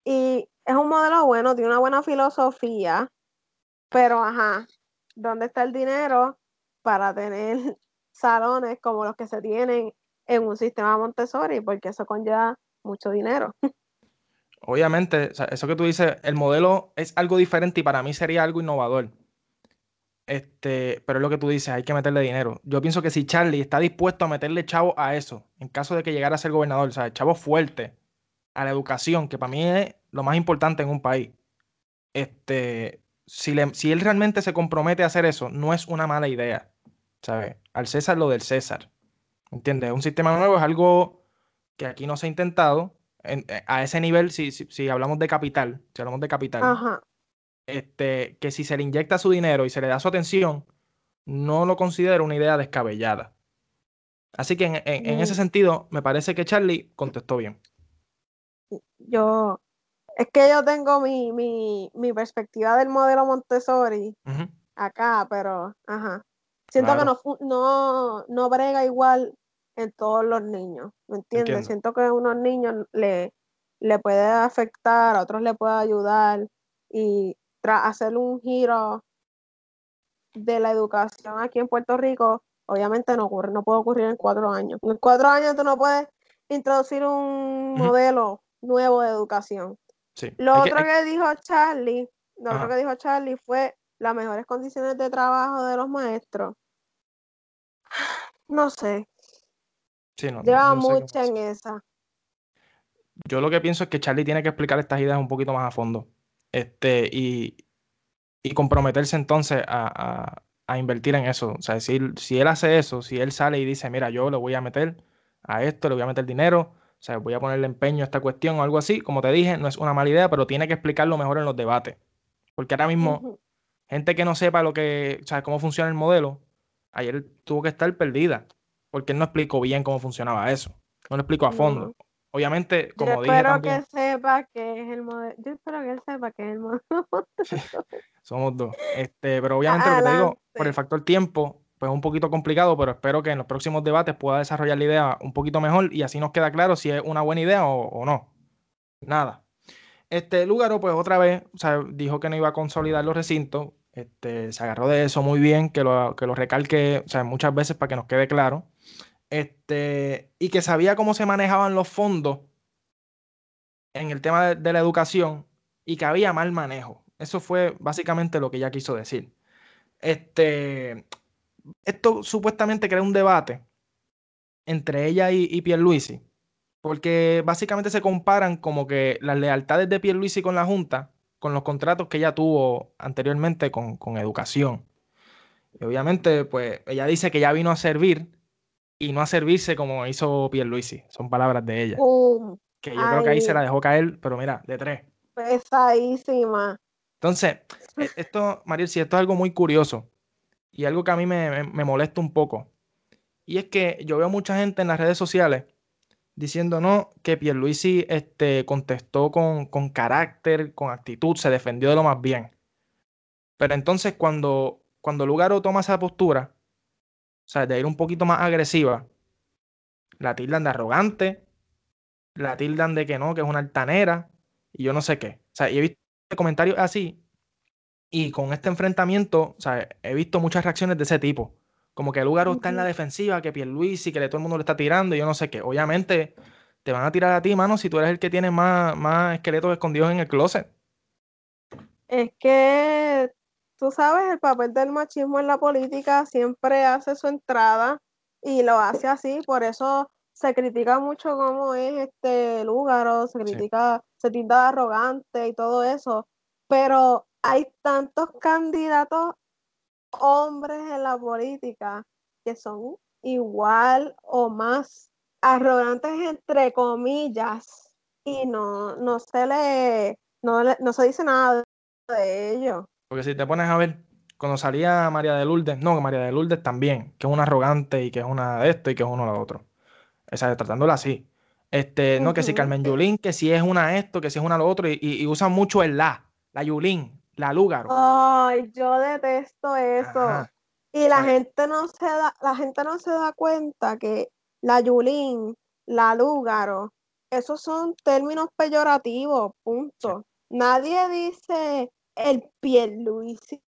Y es un modelo bueno, tiene una buena filosofía, pero ajá, ¿dónde está el dinero para tener *laughs* salones como los que se tienen en un sistema Montessori? Porque eso conlleva mucho dinero. *laughs* Obviamente, eso que tú dices, el modelo es algo diferente y para mí sería algo innovador. Este, pero es lo que tú dices, hay que meterle dinero. Yo pienso que si Charlie está dispuesto a meterle chavo a eso, en caso de que llegara a ser gobernador, o sea, chavo fuerte a la educación, que para mí es lo más importante en un país. Este, si, si él realmente se compromete a hacer eso, no es una mala idea. ¿Sabes? Al César lo del César. ¿Entiendes? Un sistema nuevo es algo que aquí no se ha intentado eh, a ese nivel, si, si, hablamos de capital, si hablamos de capital, Este, que si se le inyecta su dinero y se le da su atención, no lo considero una idea descabellada. Así que en, ese mm. sentido, me parece que Charlie contestó bien. Yo, es que yo tengo mi, mi, perspectiva del modelo Montessori acá, pero, ajá. Siento que no, no, no brega igual en todos los niños, ¿me entiendes? Siento que a unos niños le, le puede afectar, a otros le puede ayudar y tras hacer un giro de la educación aquí en Puerto Rico, obviamente no ocurre, no puede ocurrir en cuatro años. En cuatro años tú no puedes introducir un modelo nuevo de educación. Lo otro que, dijo Charlie, lo otro que dijo Charlie fue las mejores condiciones de trabajo de los maestros. No sé, Lleva mucho en esa. Yo lo que pienso es que Charlie tiene que explicar estas ideas un poquito más a fondo. Este, y, comprometerse entonces a, invertir en eso. O sea, si, si él hace eso, si él sale y dice, mira, yo le voy a meter a esto, le voy a meter dinero, o sea, voy a ponerle empeño a esta cuestión o algo así, como te dije, no es una mala idea, pero tiene que explicarlo mejor en los debates. Porque ahora mismo, gente que no sepa lo que, o sea, cómo funciona el modelo, ayer tuvo que estar perdida porque él no explicó bien cómo funcionaba eso. No lo explicó a fondo. Obviamente, como dije. Espero que sepa que es el modelo. Yo espero que él sepa que es el modelo. *laughs* Somos dos. Este, pero obviamente lo que te digo, por el factor tiempo, pues es un poquito complicado, pero espero que en los próximos debates pueda desarrollar la idea un poquito mejor y así nos queda claro si es una buena idea o, no. Nada. Este Lugaro, pues otra vez, dijo que no iba a consolidar los recintos. Este, se agarró de eso muy bien, que lo, que recalque, muchas veces para que nos quede claro este, y que sabía cómo se manejaban los fondos en el tema de, la educación y que había mal manejo. Eso fue básicamente lo que ella quiso decir. Este, esto supuestamente crea un debate entre ella y, y Pierluisi, porque básicamente se comparan como que las lealtades de Pierluisi con la Junta, con los contratos que ella tuvo anteriormente con, con educación. Y obviamente, pues ella dice que ya vino a servir y no a servirse como hizo Pierluisi. Son palabras de ella. que yo creo que ahí se la dejó caer, pero mira, de tres. Pesadísima. Entonces, e, esto, Mariel, si esto es algo muy curioso y algo que a mí me, molesta un poco. Y es que yo veo mucha gente en las redes sociales diciendo no, que Pierluisi este, contestó con, con carácter, con actitud, se defendió de lo más bien. Pero entonces cuando, cuando Lugaro toma esa postura, o sea, de ir un poquito más agresiva, la tildan de arrogante, la tildan de que no, que es una altanera, y yo no sé qué. O sea, y he visto comentarios así, y con este enfrentamiento, o sea, he visto muchas reacciones de ese tipo. Como que el lugar está en la defensiva, que Pierluisi, que todo el mundo le está tirando, y yo no sé qué. Obviamente, te van a tirar a ti, mano, si tú eres el que tiene más, más esqueletos escondidos en el closet. Es que tú sabes, el papel del machismo en la política siempre hace su entrada y lo hace así, por eso se critica mucho cómo es este Lúgaro, se critica, se tinta arrogante y todo eso, pero hay tantos candidatos hombres en la política que son igual o más arrogantes entre comillas y no, no se le no, no se dice nada de ello. Porque si te pones a ver, cuando salía María de Lourdes, no, María de Lourdes también, que es una arrogante y que es una de esto y que es uno de lo otro. Esa, tratándola así. Este, no, que si Carmen Yulín, que si es una esto, que si es una lo otro, y, y, usan mucho el la, la Yulín, la Lúgaro. Ay, yo detesto eso. Y la gente no se da, la gente no se da cuenta que la Yulín, la Lúgaro, esos son términos peyorativos, punto. Nadie dice el Pierluisi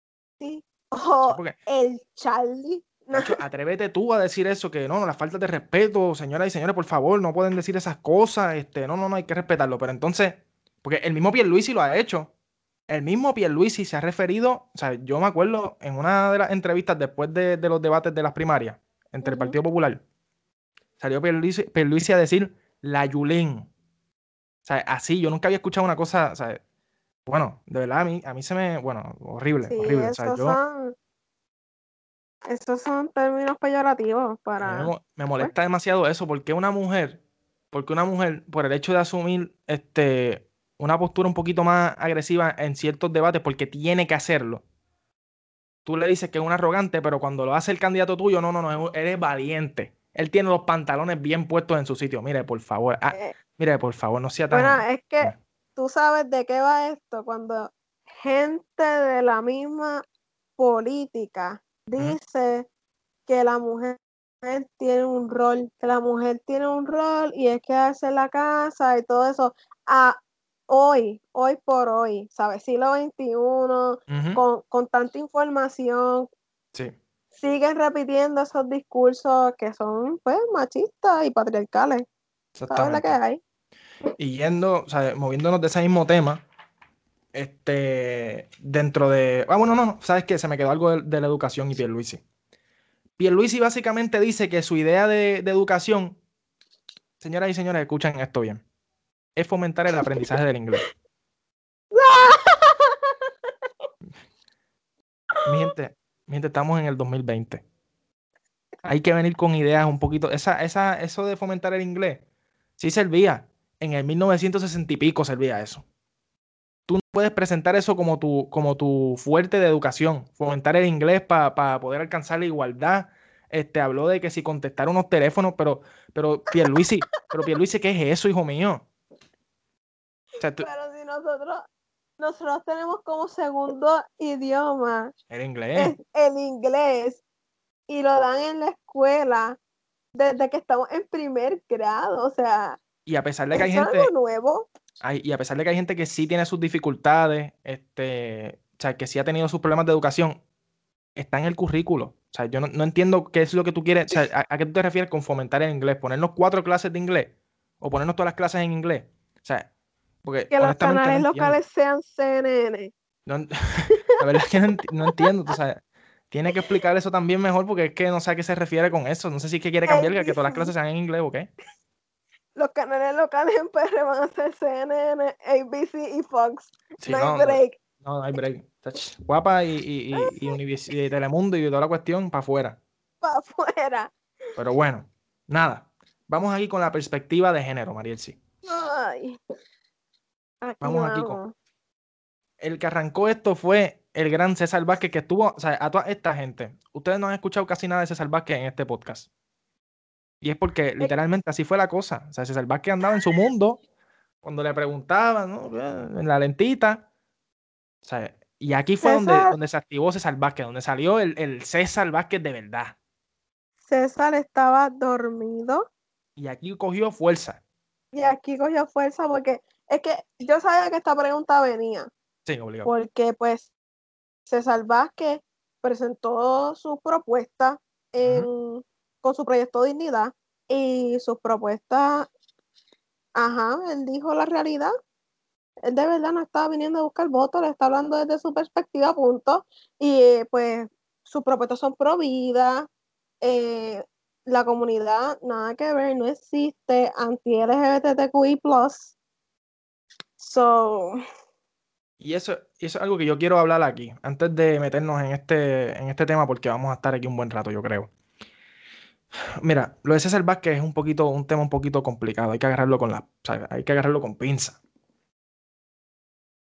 o el Charlie. *laughs* atrévete tú a decir eso, que no, no, la falta de respeto, señoras y señores, por favor, no pueden decir esas cosas, este, no, no, no, hay que respetarlo. Pero entonces, porque el mismo Pierluisi lo ha hecho el mismo Pierluisi se ha referido, o sea, yo me acuerdo en una de las entrevistas después de, los debates de las primarias entre el Partido Popular, salió Pierluisi, a decir la Yulín. O sea, así, yo nunca había escuchado una cosa, o sea, bueno, de verdad a mí, a mí se me, bueno, horrible, horrible. O sea, yo, son, esos son términos peyorativos para... Me, me molesta demasiado eso, porque una mujer, porque una mujer, por el hecho de asumir este una postura un poquito más agresiva en ciertos debates porque tiene que hacerlo. Tú le dices que es un arrogante, pero cuando lo hace el candidato tuyo, no, no, no, eres valiente. Él tiene los pantalones bien puestos en su sitio. Mire, por favor. Ah, eh, mire, por favor, no sea tan. Bueno, es que tú sabes de qué va esto. Cuando gente de la misma política dice que la mujer tiene un rol, que la mujer tiene un rol y es que hace la casa y todo eso. A, hoy, hoy por hoy, ¿sabes? Siglo XXI, con, tanta información, sí. siguen repitiendo esos discursos que son, pues, machistas y patriarcales. ¿Sabes la que hay? Y yendo, o sea, moviéndonos de ese mismo tema, este, dentro de... Ah, bueno, no, no, ¿sabes qué? Se me quedó algo de, la educación y Pierluisi. Pierluisi básicamente dice que su idea de, de educación, señoras y señores, escuchen esto bien es fomentar el aprendizaje del inglés. Miente, miente, estamos en el 2020. Hay que venir con ideas un poquito. Esa, esa, eso de fomentar el inglés, sí servía. En el 1960 y pico servía eso. Tú no puedes presentar eso como tu, como tu fuerte de educación. Fomentar el inglés para poder alcanzar la igualdad. Este, habló de que si contestar unos teléfonos, pero, pero Pierluisi, pero Pierluisi, ¿qué es eso, hijo mío? Pero si nosotros, nosotros tenemos como segundo idioma el inglés. el inglés y lo dan en la escuela desde que estamos en primer grado, o sea. Y a pesar de que hay gente. nuevo. y a pesar de que hay gente que sí tiene sus dificultades, este, o sea, que sí ha tenido sus problemas de educación, está en el currículo. O sea, yo no, entiendo qué es lo que tú quieres. O sea, ¿a, ¿a, qué tú te refieres con fomentar el inglés? ¿Ponernos cuatro clases de inglés? ¿O ponernos todas las clases en inglés? O sea, que los canales locales sean CNN. *laughs* la verdad es que no, entiendo. tiene que explicar eso también mejor porque es que no sé a qué se refiere con eso. No sé si es que quiere cambiar que, todas las clases sean en inglés o qué. Los canales locales en PR van a ser CNN, ABC y Fox. no, hay break. No, no, hay break. Guapa y, y, y, y, Telemundo y toda la cuestión para afuera. Para afuera. Pero bueno, nada. Vamos aquí con la perspectiva de género, Mariel, sí. Ay vamos aquí con. El que arrancó esto fue el gran César Vázquez, que estuvo, o sea, a toda esta gente. Ustedes no han escuchado casi nada de César Vázquez en este podcast. Y es porque literalmente así fue la cosa. O sea, César Vázquez andaba en su mundo cuando le preguntaban, ¿no? En la lentita. O sea, y aquí fue donde, donde se activó César Vázquez, donde salió el, el César Vázquez de verdad. César estaba dormido. Y aquí cogió fuerza. Y aquí cogió fuerza porque es que yo sabía que esta pregunta venía. Sí, obligado. Porque pues César Vázquez presentó su propuesta con su proyecto Dignidad y sus propuestas, ajá, él dijo la realidad. Él de verdad no estaba viniendo a buscar votos, le está hablando desde su perspectiva, punto. Y pues sus propuestas son pro vida, eh, la comunidad nada que ver, no existe anti-LGBTQI+. So... Y eso, eso es algo que yo quiero hablar aquí, antes de meternos en este, en este tema, porque vamos a estar aquí un buen rato, yo creo. Mira, lo de César Vázquez es un poquito, un tema un poquito complicado. Hay que agarrarlo con la, hay que agarrarlo con pinza.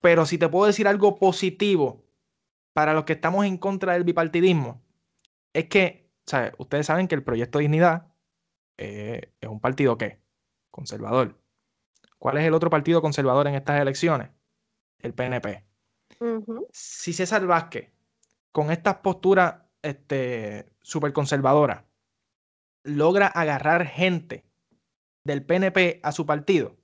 Pero si te puedo decir algo positivo para los que estamos en contra del bipartidismo, es que, ¿sabes? Ustedes saben que el Proyecto Dignidad eh, es un partido ¿qué? conservador. ¿Cuál es el otro partido conservador en estas elecciones? El PNP. Si César Vázquez, con estas posturas este, súper conservadoras, logra agarrar gente del PNP a su partido,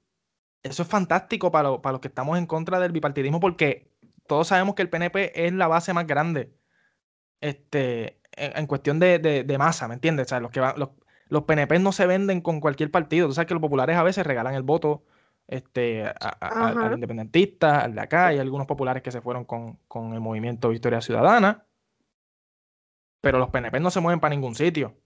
eso es fantástico para, para los que estamos en contra del bipartidismo porque todos sabemos que el PNP es la base más grande este, en, cuestión de, masa, ¿me entiendes? O sea, los, que los, los, PNP no se venden con cualquier partido. Tú sabes que los populares a veces regalan el voto este, al independentista, al de acá, y algunos populares que se fueron con, con el movimiento Victoria Ciudadana. Pero los PNP no se mueven para ningún sitio.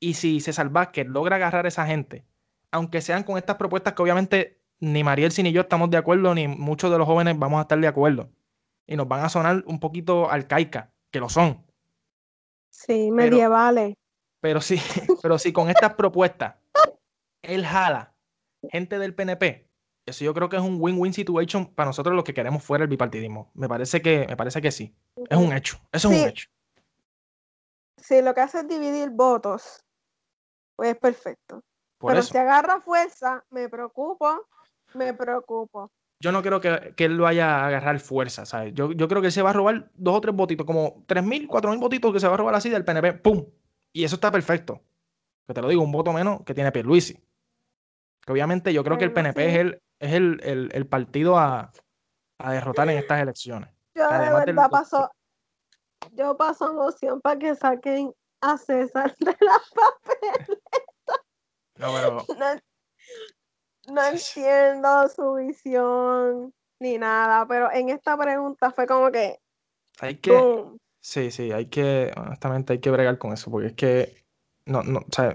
Y si César Vázquez logra agarrar a esa gente, aunque sean con estas propuestas que obviamente ni Mariel ni yo estamos de acuerdo, ni muchos de los jóvenes vamos a estar de acuerdo. Y nos van a sonar un poquito arcaicas, que lo son. Sí, medievales. Pero, sí, *laughs* pero sí, con estas propuestas, él jala gente del PNP. Eso yo creo que es un win-win situation para nosotros los que queremos fuera el bipartidismo. Me parece que, me parece que sí. Es un hecho. Eso es un hecho. Si lo que hace es dividir votos, pues es perfecto. Pero si agarra fuerza, me preocupo, me preocupo. Yo no creo que, que él vaya a agarrar fuerza, ¿sabes? Yo, yo creo que él se va a robar dos o tres votitos, como tres mil, cuatro mil votitos que se va a robar así del PNP, ¡pum! Y eso está perfecto. Que te lo digo, un voto menos que tiene Pierluisi. Que obviamente yo creo que el PNP es, el, es el, el, partido a, a, derrotar en estas elecciones. Yo de verdad paso, yo paso emoción para que saquen a César de la papel. No, *laughs* entiendo su visión ni nada, pero en esta pregunta fue como que. Hay que. Sí, sí, hay que. Honestamente, hay que bregar con eso, porque es que. No, no, o sea,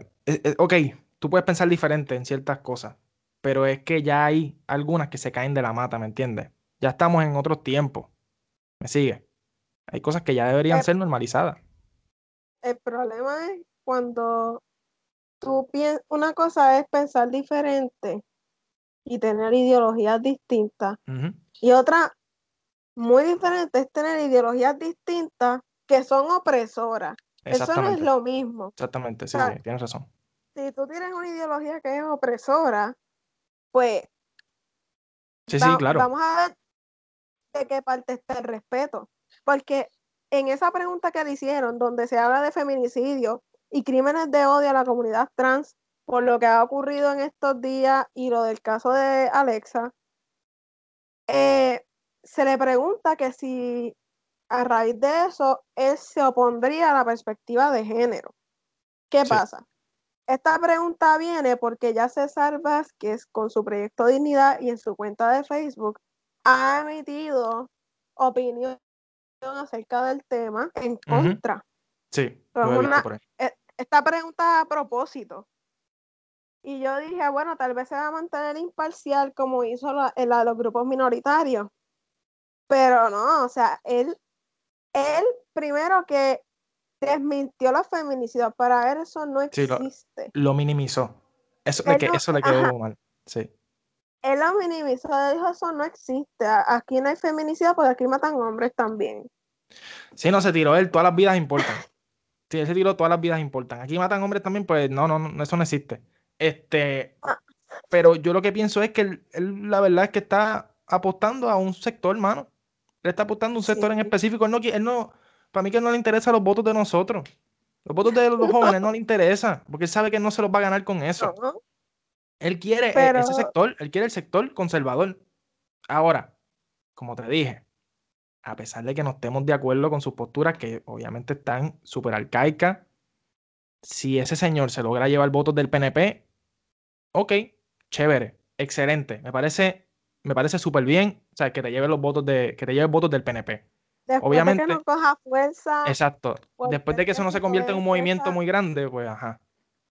ok, tú puedes pensar diferente en ciertas cosas, pero es que ya hay algunas que se caen de la mata, ¿me entiendes? Ya estamos en otros tiempos. ¿Me sigue? Hay cosas que ya deberían ser normalizadas. El problema es cuando tú piensas, una cosa es pensar diferente y tener ideologías distintas. Y otra muy diferente es tener ideologías distintas que son opresoras. Eso no es lo mismo. Exactamente, sí, sí, tienes razón. Si tú tienes una ideología que es opresora, pues sí, sí, claro. vamos a ver de qué parte está el respeto. Porque en esa pregunta que le hicieron, donde se habla de feminicidio, y crímenes de odio a la comunidad trans por lo que ha ocurrido en estos días y lo del caso de Alexa, eh, se le pregunta que si a raíz de eso él se opondría a la perspectiva de género. ¿Qué pasa? Esta pregunta viene porque ya César Vázquez, con su proyecto Dignidad y en su cuenta de Facebook, ha emitido opinión acerca del tema en contra. Sí, e, esta pregunta a propósito. Y yo dije, bueno, tal vez se va a mantener imparcial como hizo la, la de los grupos minoritarios. Pero no, o sea, él, él primero que desmintió los feminicidios, para él eso no existe. lo, minimizó. Eso, le, eso le quedó mal. Sí. Él lo minimizó, él dijo eso no existe. Aquí no hay feminicidio porque aquí matan hombres también. Sí, no se tiró él, todas las vidas importan. Si ese tiro todas las vidas importan. Aquí matan hombres también, pues no, no, no, eso no existe. Este, pero yo lo que pienso es que él, la verdad es que está apostando a un sector, hermano. Él está apostando a un sector en específico. Él no, él no, para mí que no le interesa los votos de nosotros. Los votos de los jóvenes no le interesa, porque él sabe que no se los va a ganar con eso. Él quiere e, ese sector, él quiere el sector conservador. Ahora, como te dije, a pesar de que no estemos de acuerdo con sus posturas, que obviamente están súper arcaicas, si ese señor se logra llevar votos del PNP, ok, chévere, excelente. Me parece, me parece súper bien, o sea, que te lleve los votos de, que te lleve votos del PNP. Obviamente. De que no coja fuerza. Exacto. Después de que eso no se convierta en un movimiento muy grande, pues ajá.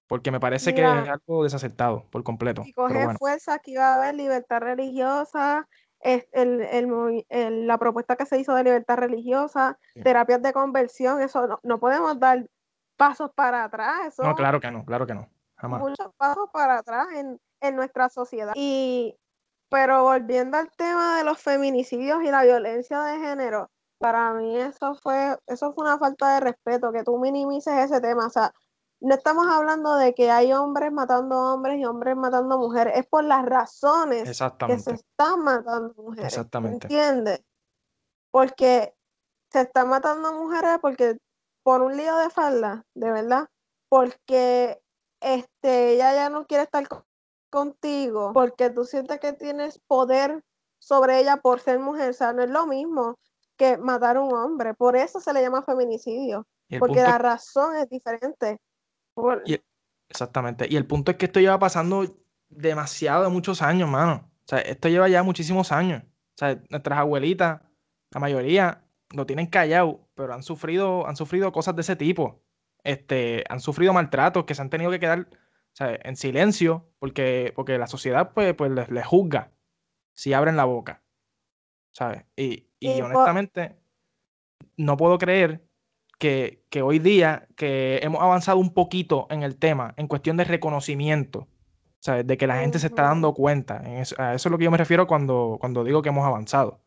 Porque me parece que es algo desacertado por completo. Si coge fuerza, aquí va a haber libertad religiosa, es el, el, la propuesta que se hizo de libertad religiosa, terapias de conversión, eso no, podemos dar pasos para atrás. no, claro que no, claro que no. Jamás. Muchos pasos para atrás en, en nuestra sociedad. Y, pero volviendo al tema de los feminicidios y la violencia de género, para mí eso fue, eso fue una falta de respeto, que tú minimices ese tema. O sea, no estamos hablando de que hay hombres matando hombres y hombres matando mujeres, es por las razones que se están matando mujeres. Exactamente. ¿Entiendes? Porque se están matando mujeres porque por un lío de falda, de verdad, porque este ella ya no quiere estar contigo, porque tú sientes que tienes poder sobre ella por ser mujer, o sea, no es lo mismo que matar a un hombre, por eso se le llama feminicidio, porque la razón es diferente exactamente. Y el punto es que esto lleva pasando demasiado, muchos años, mano. O sea, esto lleva ya muchísimos años. O sea, nuestras abuelitas, la mayoría, lo tienen callado, pero han sufrido, han sufrido cosas de ese tipo. Este, han sufrido maltratos que se han tenido que quedar en silencio porque, porque la sociedad pues, pues les, juzga si abren la boca. ¿Sabes? Y, y honestamente, no puedo creer que, hoy día que hemos avanzado un poquito en el tema, en cuestión de reconocimiento, ¿sabes? De que la gente se está dando cuenta. eso, a eso es lo que yo me refiero cuando, cuando digo que hemos avanzado.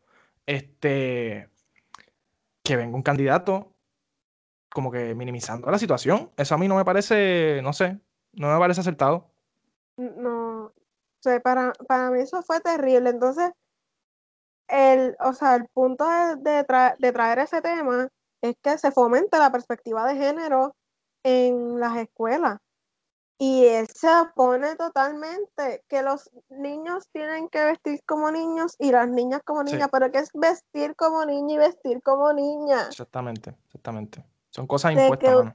Este, que venga un candidato como que minimizando la situación. Eso a mí no me parece, no sé, no me parece acertado. No, o sea, para, para mí eso fue terrible. Entonces, el, o sea, el punto de, de traer ese tema es que se fomente la perspectiva de género en las escuelas. Y él se opone totalmente que los niños tienen que vestir como niños y las niñas como niñas, pero que es vestir como niño y vestir como niña. Exactamente, exactamente. Son cosas impuestas.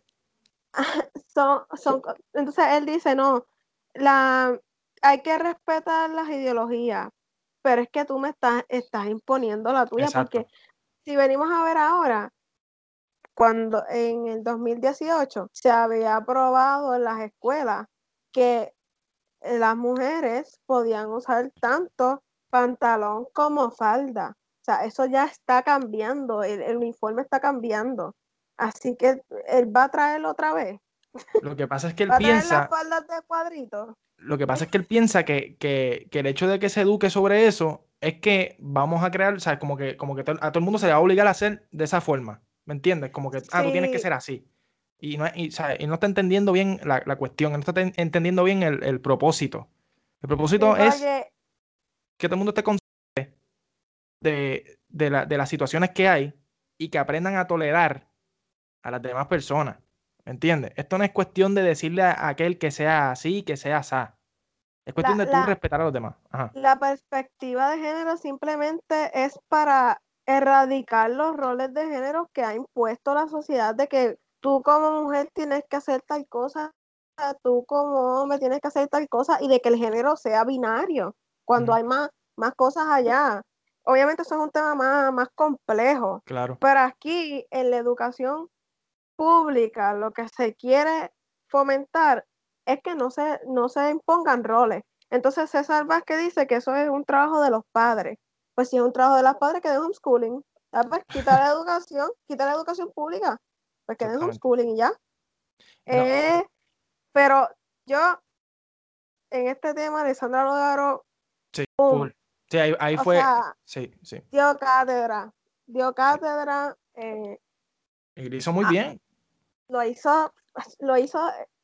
*laughs* son, son, entonces él dice, no, la, hay que respetar las ideologías, pero es que tú me estás, estás imponiendo la tuya, porque si venimos a ver ahora, cuando en el 2018 se había aprobado en las escuelas que las mujeres podían usar tanto pantalón como falda. O sea, eso ya está cambiando, el, uniforme está cambiando. Así que él va a traerlo otra vez. Lo que pasa es que él piensa. Las faldas de cuadrito. Lo que pasa es que él piensa que, que, que, el hecho de que se eduque sobre eso es que vamos a crear, o sea, como que, como que a todo el mundo se le va a obligar a hacer de esa forma. ¿Me entiendes? Como que, ah, tú tienes que ser así. Y no, y, no está entendiendo bien la, cuestión, no está entendiendo bien el, propósito. El propósito es que todo el mundo esté consciente de, de, las situaciones que hay y que aprendan a tolerar a las demás personas. ¿Me entiendes? Esto no es cuestión de decirle a aquel que sea así, que sea así. Es cuestión de tú respetar a los demás. La perspectiva de género simplemente es para erradicar los roles de género que ha impuesto la sociedad de que tú como mujer tienes que hacer tal cosa, tú como hombre tienes que hacer tal cosa y de que el género sea binario cuando hay más, más cosas allá. Obviamente eso es un tema más, más complejo. Claro. Pero aquí en la educación pública lo que se quiere fomentar es que no se, no se impongan roles. Entonces César Vázquez dice que eso es un trabajo de los padres pues si es un trabajo de las padres, que den homeschooling. Ah, pues quita la educación, quita la educación pública, pues que den homeschooling y ya. Eh, pero yo, en este tema, Alessandra Lodaro, sí, sí ahí, fue, sí, sí. Dio cátedra, dio cátedra. Eh, y lo hizo muy bien. Lo hizo, lo hizo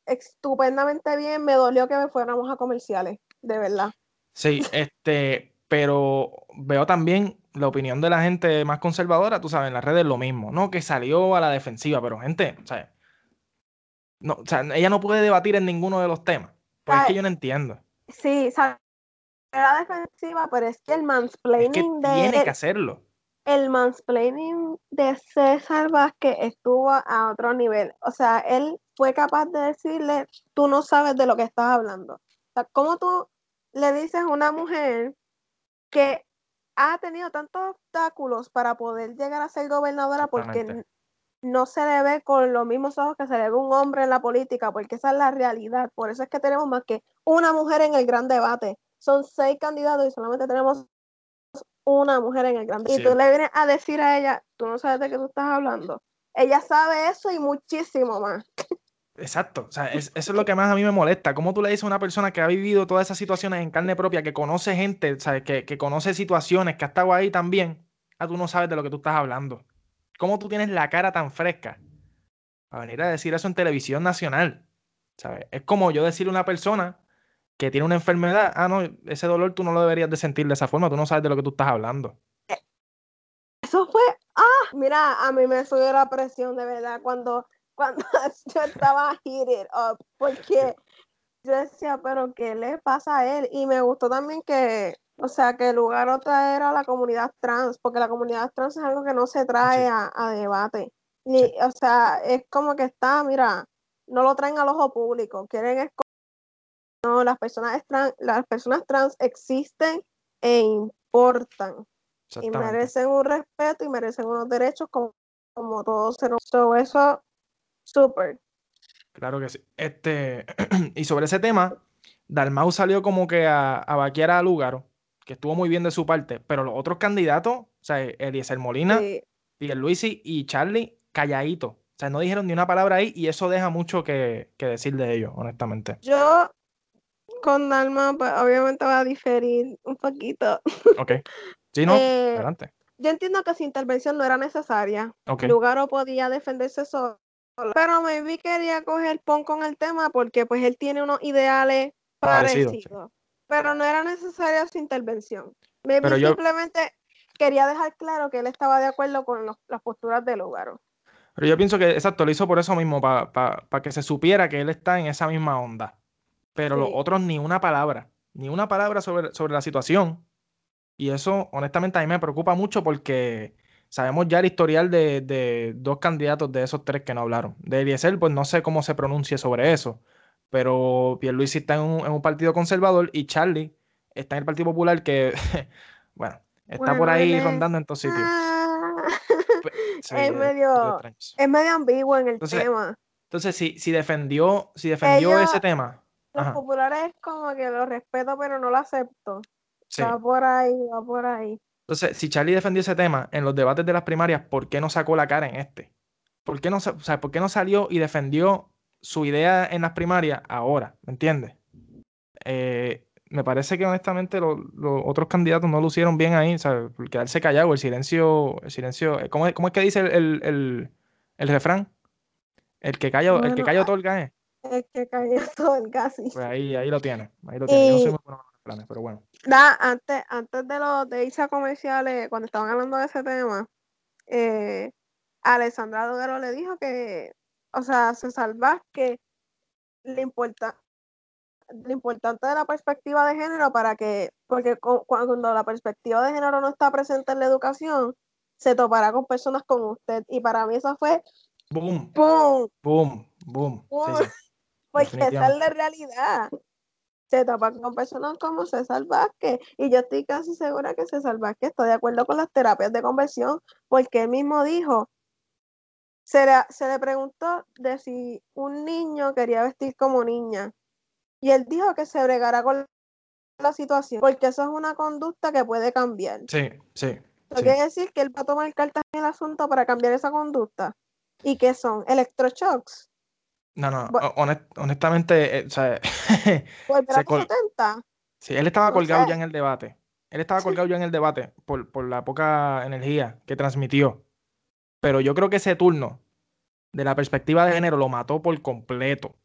estupendamente bien, me dolió que me fuéramos a comerciales, de verdad. Sí, *laughs* este, pero veo también la opinión de la gente más conservadora, tú sabes, en las redes lo mismo, ¿no? Que salió a la defensiva, pero gente, o sea, no, o sea ella no puede debatir en ninguno de los temas, pues es que yo no entiendo. Sí, salió a la defensiva, pero es que el mansplaining de... Tiene que hacerlo. El mansplaining de César Vázquez estuvo a otro nivel. O sea, él fue capaz de decirle, tú no sabes de lo que estás hablando. O sea, ¿cómo tú le dices a una mujer que ha tenido tantos obstáculos para poder llegar a ser gobernadora porque no se le ve con los mismos ojos que se le ve un hombre en la política, porque esa es la realidad. Por eso es que tenemos más que una mujer en el gran debate. Son seis candidatos y solamente tenemos una mujer en el gran. Y tú le vienes a decir a ella, tú no sabes de qué tú estás hablando. Ella sabe eso y muchísimo más. Exacto, o sea, eso es lo que más a mí me molesta. ¿Cómo tú le dices a una persona que ha vivido todas esas situaciones en carne propia, que conoce gente, ¿sabes? Que, que conoce situaciones, que ha estado ahí también, a tú no sabes de lo que tú estás hablando? ¿Cómo tú tienes la cara tan fresca para venir a decir eso en televisión nacional? ¿Sabes? Es como yo decirle a una persona que tiene una enfermedad, ah, no, ese dolor tú no lo deberías de sentir de esa forma, tú no sabes de lo que tú estás hablando. Eso fue, ah, mira, a mí me subió la presión de verdad cuando *laughs* cuando yo estaba heated up, porque yo decía, pero ¿qué le pasa a él? Y me gustó también que, o sea, que el lugar otra era la comunidad trans, porque la comunidad trans es algo que no se trae a, debate. Ni, O sea, es como que está, mira, no lo traen al ojo público, quieren no, las personas trans, las personas trans existen e importan y merecen un respeto y merecen unos derechos como, como todos se eso Súper. Claro que sí. Este, *clears throat* y sobre ese tema, Dalmau salió como que a, a vaquear a Lugaro, que estuvo muy bien de su parte, pero los otros candidatos, o sea, Eliezer Molina, Miguel Luisi y Charlie, calladito. O sea, no dijeron ni una palabra ahí y eso deja mucho que, decir de ellos, honestamente. Yo con Dalma, pues, obviamente va a diferir un poquito. *laughs* Ok. Sí, no, eh, adelante. Yo entiendo que su intervención no era necesaria. Lugaro podía defenderse solo pero maybe quería coger pon con el tema porque pues él tiene unos ideales parecidos. Pero no era necesaria su intervención. Maybe simplemente quería dejar claro que él estaba de acuerdo con las posturas del lugar. Pero yo pienso que, exacto, lo hizo por eso mismo, para que se supiera que él está en esa misma onda. Pero los otros ni una palabra, ni una palabra sobre, sobre la situación. Y eso, honestamente, a mí me preocupa mucho porque Sabemos ya el historial de, dos candidatos de esos tres que no hablaron. De Eliezer, pues no sé cómo se pronuncie sobre eso, pero Pierluisi está en un, partido conservador y Charlie está en el Partido Popular que, *laughs* bueno, está por ahí rondando en todos sitios. Ah, pues, *laughs* es, medio, es medio ambiguo en el tema. Entonces, si, si defendió, si defendió ese tema. Los populares como que lo respeto, pero no lo acepto. Va por ahí, va por ahí. Entonces, si Charlie defendió ese tema en los debates de las primarias, ¿por qué no sacó la cara en este? ¿Por qué no, o ¿por qué no salió y defendió su idea en las primarias ahora? ¿Me entiendes? Eh, me parece que honestamente los, otros candidatos no lo hicieron bien ahí, ¿sabes? Por quedarse callado, el silencio, el silencio, ¿cómo es, cómo es que dice el, refrán? El que calla, el que calla otorga, ¿eh? *laughs* El que calla otorga, sí. Pues ahí, ahí lo tiene, ahí lo tiene. Yo no soy muy bueno con los planes, pero bueno antes, antes de los de irse a comerciales, cuando estaban hablando de ese tema, eh, Alessandra Dugaro le dijo que, o sea, se salva que le importa lo importante de la perspectiva de género para que, porque cuando la perspectiva de género no está presente en la educación, se topará con personas como usted. Y para mí eso fue boom, boom, boom, boom. Porque esa es la realidad se topan con personas como César Vázquez. Y yo estoy casi segura que César Vázquez está de acuerdo con las terapias de conversión, porque él mismo dijo, se le, se le preguntó de si un niño quería vestir como niña. Y él dijo que se bregara con la situación, porque eso es una conducta que puede cambiar. Sí, sí. Eso quiere decir que él va a tomar cartas en el asunto para cambiar esa conducta. ¿Y qué son? Electroshocks. No, no, honestamente, eh, o sea, *laughs* Sí, él estaba colgado ya en el debate. Él estaba colgado ya en el debate por, por la poca energía que transmitió. Pero yo creo que ese turno, de la perspectiva de género, lo mató por completo. O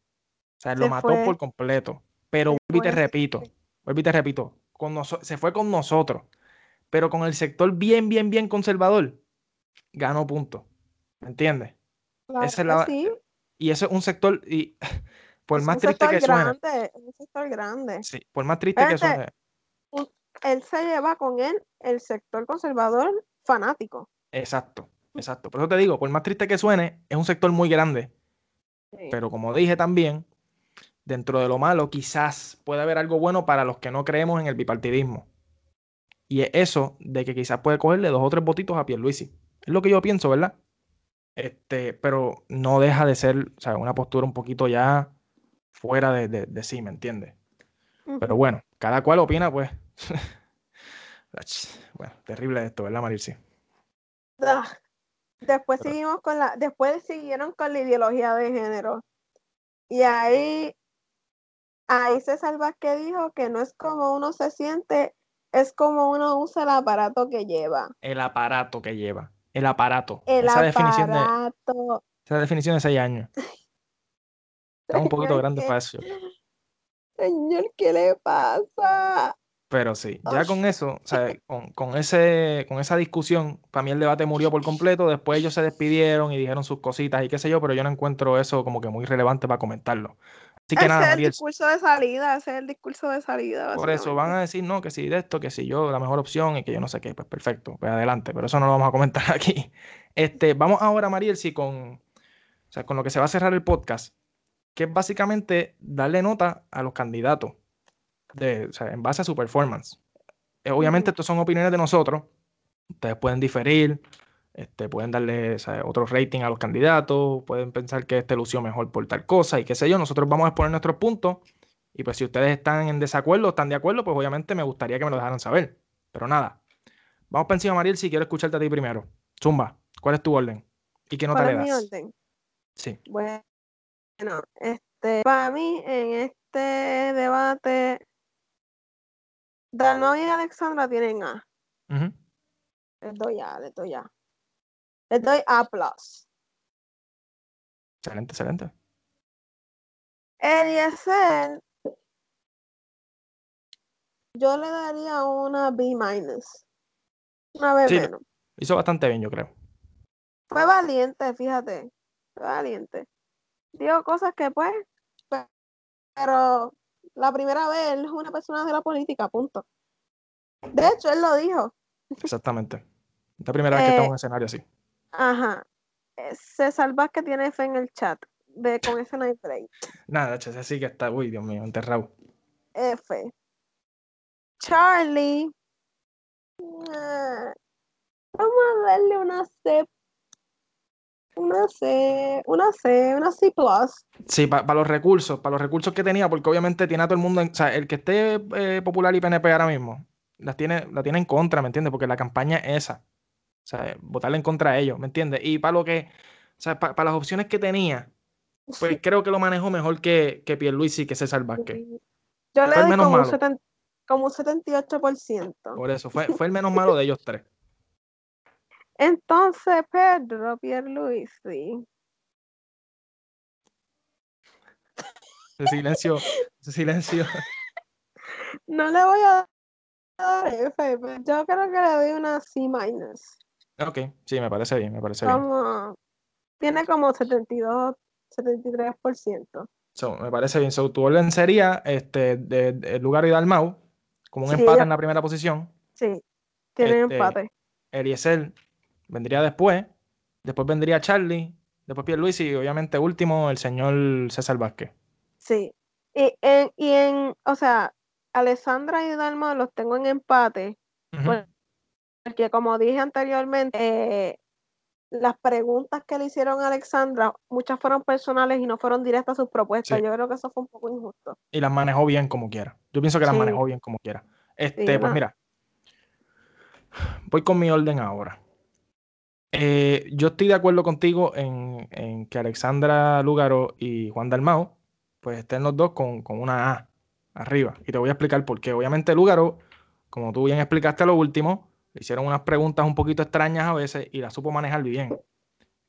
sea, lo mató por completo. Pero vuelvo y te repito, vuelvo y te repito, con se fue con nosotros. Pero con el sector bien, bien, bien conservador, ganó punto. ¿Me entiendes? Esa es la, y eso es un sector, y *laughs* por más triste que grande, suene. Un sector grande. Sí, por más triste que suene. Él se lleva con él el sector conservador fanático. Exacto, exacto. Por eso te digo, por más triste que suene, es un sector muy grande. Pero como dije también, dentro de lo malo, quizás puede haber algo bueno para los que no creemos en el bipartidismo. Y es eso de que quizás puede cogerle dos o tres votitos a Pierluisi. Es lo que yo pienso, ¿verdad? Este, pero no deja de ser o sea, una postura un poquito ya fuera de, de, sí, ¿me entiendes? Pero bueno, cada cual opina, pues. *laughs* bueno, terrible esto, ¿verdad, Marilsi? Ah, después seguimos con la, después siguieron con la ideología de género. Y ahí, ahí César que dijo que no es como uno se siente, es como uno usa el aparato que lleva. El aparato que lleva. El aparato. El esa aparato. Definición de, esa definición de seis años. *laughs* Está un poquito grande para eso. Señor, ¿qué le pasa? Pero sí, ya con eso, o sea, con, con, ese, con esa discusión, para mí el debate murió por completo. Después ellos se despidieron y dijeron sus cositas y qué sé yo, pero yo no encuentro eso como que muy relevante para comentarlo. Así que ese nada, es el discurso de salida, ese es el discurso de salida. Por eso van a decir, no, que si de esto, que si yo, la mejor opción y que yo no sé qué, pues perfecto, pues adelante, pero eso no lo vamos a comentar *laughs* aquí. Este, vamos ahora, Mariel, si con, o sea, con lo que se va a cerrar el podcast, que es básicamente darle nota a los candidatos de, o sea, en base a su performance. Eh, obviamente, estas son opiniones de nosotros. Ustedes pueden diferir, este, pueden darle otro rating a los candidatos, pueden pensar que este lució mejor por tal cosa y qué sé yo. Nosotros vamos a exponer nuestros puntos. Y pues si ustedes están en desacuerdo o están de acuerdo, pues obviamente me gustaría que me lo dejaran saber. Pero nada. Vamos para encima, Mariel, si quiero escucharte a ti primero. Zumba, ¿cuál es tu orden? ¿Y qué nota le das? mi orden? Sí. Bueno, este, para mí en este debate Dalmau y Alexandra tienen A. Les doy A, les doy A. Les doy A. Excelente, excelente. Eliezer, yo le daría una B minus. Una B menos. Hizo bastante bien, yo creo. Fue valiente, fíjate. Fue valiente. Digo cosas que pues, pero la primera vez él es una persona de la política, punto. De hecho, él lo dijo. Exactamente. La primera vez que estamos en un eh, escenario así. Ajá. Eh, César que tiene fe en el chat. De, con ese night break. Nada, ese sí que está, uy, Dios mío, enterrado. F. Charlie. Eh, vamos a darle una C una C, una C, una C plus. Sí, para los recursos, para los recursos que tenía, porque obviamente tiene a todo el mundo, o sea, el que esté eh, popular y PNP ahora mismo, las tiene, la tiene en contra, ¿me entiendes? Porque la campaña es esa. O sea, votarle en contra de ellos, ¿me entiendes? Y para lo que, o sea, para, las opciones que tenía, pues creo que lo manejó mejor que, que Pierluisi y que César Vázquez. Yo le doy como, un como un 78%. Por eso, fue, fue el menos malo de ellos tres. *laughs* Entonces, Pedro Pierluisi. Ese silencio, ese silencio. *laughs* No le voy a dar F, yo creo que le doy una C minus. Ok, sí, me parece bien, me parece bien. Tiene como 72, 73%. So, me parece bien. So, tu orden sería este, de, de lugar y Dalmau, como un empate en la primera posición. Sí, tiene este, empate. Eliezer vendría después, después vendría Charlie, después Pierluisi y obviamente último el señor César Vázquez. Sí, y en, y en o sea, Alessandra y Dalma los tengo en empate, porque como dije anteriormente, eh, las preguntas que le hicieron a Alexandra, muchas fueron personales y no fueron directas a sus propuestas. Yo creo que eso fue un poco injusto. Y las manejó bien como quiera. Yo pienso que las manejó bien como quiera. Este, pues mira, voy con mi orden ahora. Eh, yo estoy de acuerdo contigo en, que Alexandra Lugaro y Juan Dalmao pues estén los dos con, una A arriba. Y te voy a explicar por qué. Obviamente Lugaro, como tú bien explicaste a lo último, le hicieron unas preguntas un poquito extrañas a veces y la supo manejar bien.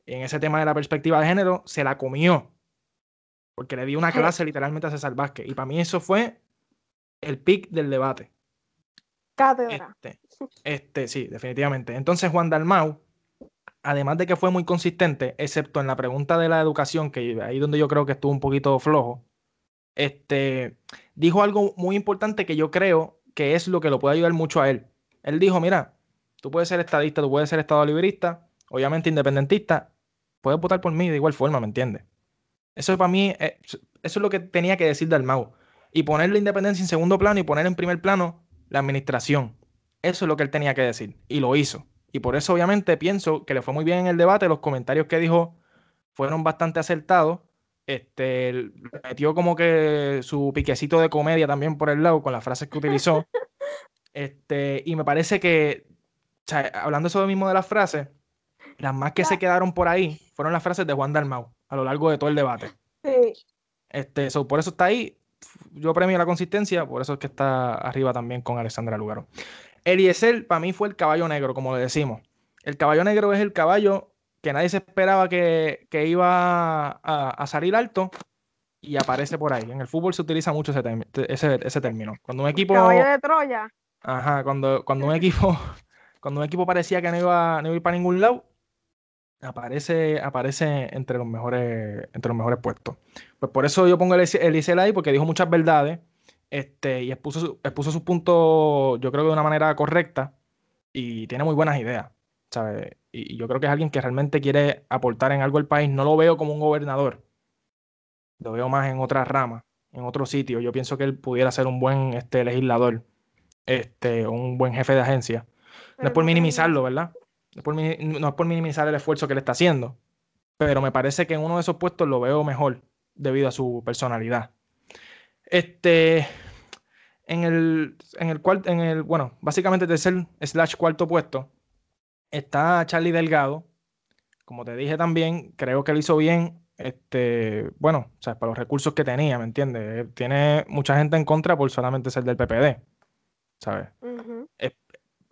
en ese tema de la perspectiva de género, se la comió. Porque le dio una clase literalmente a César Vázquez. Y para mí eso fue el pic del debate. Cátedra. Este, este, sí, definitivamente. Entonces Juan Dalmau además de que fue muy consistente, excepto en la pregunta de la educación, que ahí donde yo creo que estuvo un poquito flojo, este, dijo algo muy importante que yo creo que es lo que lo puede ayudar mucho a él. Él dijo, mira, tú puedes ser estadista, tú puedes ser estado librista, obviamente independentista, puedes votar por mí de igual forma, ¿me entiendes? Eso para mí, eh, eso es lo que tenía que decir del mago. Y poner la independencia en segundo plano y poner en primer plano la administración. Eso es lo que él tenía que decir y lo hizo. Y por eso obviamente pienso que le fue muy bien en el debate, los comentarios que dijo fueron bastante acertados. Este, metió como que su piquecito de comedia también por el lado con las frases que utilizó. *laughs* Este, y me parece que, hablando eso mismo de las frases, las más que se quedaron por ahí fueron las frases de Juan Dalmau a lo largo de todo el debate. Sí. Este, por eso está ahí. Yo premio la consistencia, por eso es que está arriba también con Alessandra Lugaro. Eliezer, para mí, fue el caballo negro, como le decimos. El caballo negro es el caballo que nadie se esperaba que, iba a, salir alto y aparece por ahí. En el fútbol se utiliza mucho ese, ese, término. Cuando un equipo. Caballo de Troya. Ajá, cuando, cuando un equipo. *laughs* Cuando un equipo parecía que no iba, no iba a ir para ningún lado, aparece, aparece entre los mejores, entre los mejores puestos. Pues por eso yo pongo el, el ahí, porque dijo muchas verdades este, y expuso, expuso sus puntos, yo creo que de una manera correcta y tiene muy buenas ideas. ¿sabes? Y, yo creo que es alguien que realmente quiere aportar en algo al país. No lo veo como un gobernador, lo veo más en otra rama, en otro sitio. Yo pienso que él pudiera ser un buen este, legislador, este, un buen jefe de agencia. No es por minimizarlo, ¿verdad? no es por minimizar el esfuerzo que le está haciendo, pero me parece que en uno de esos puestos lo veo mejor debido a su personalidad. Este, en el, en el en el, bueno, básicamente tercer slash cuarto puesto está Charlie Delgado. Como te dije también, creo que él hizo bien, este, bueno, o sea, para los recursos que tenía, ¿me entiendes? Tiene mucha gente en contra por solamente ser del PPD, ¿sabes?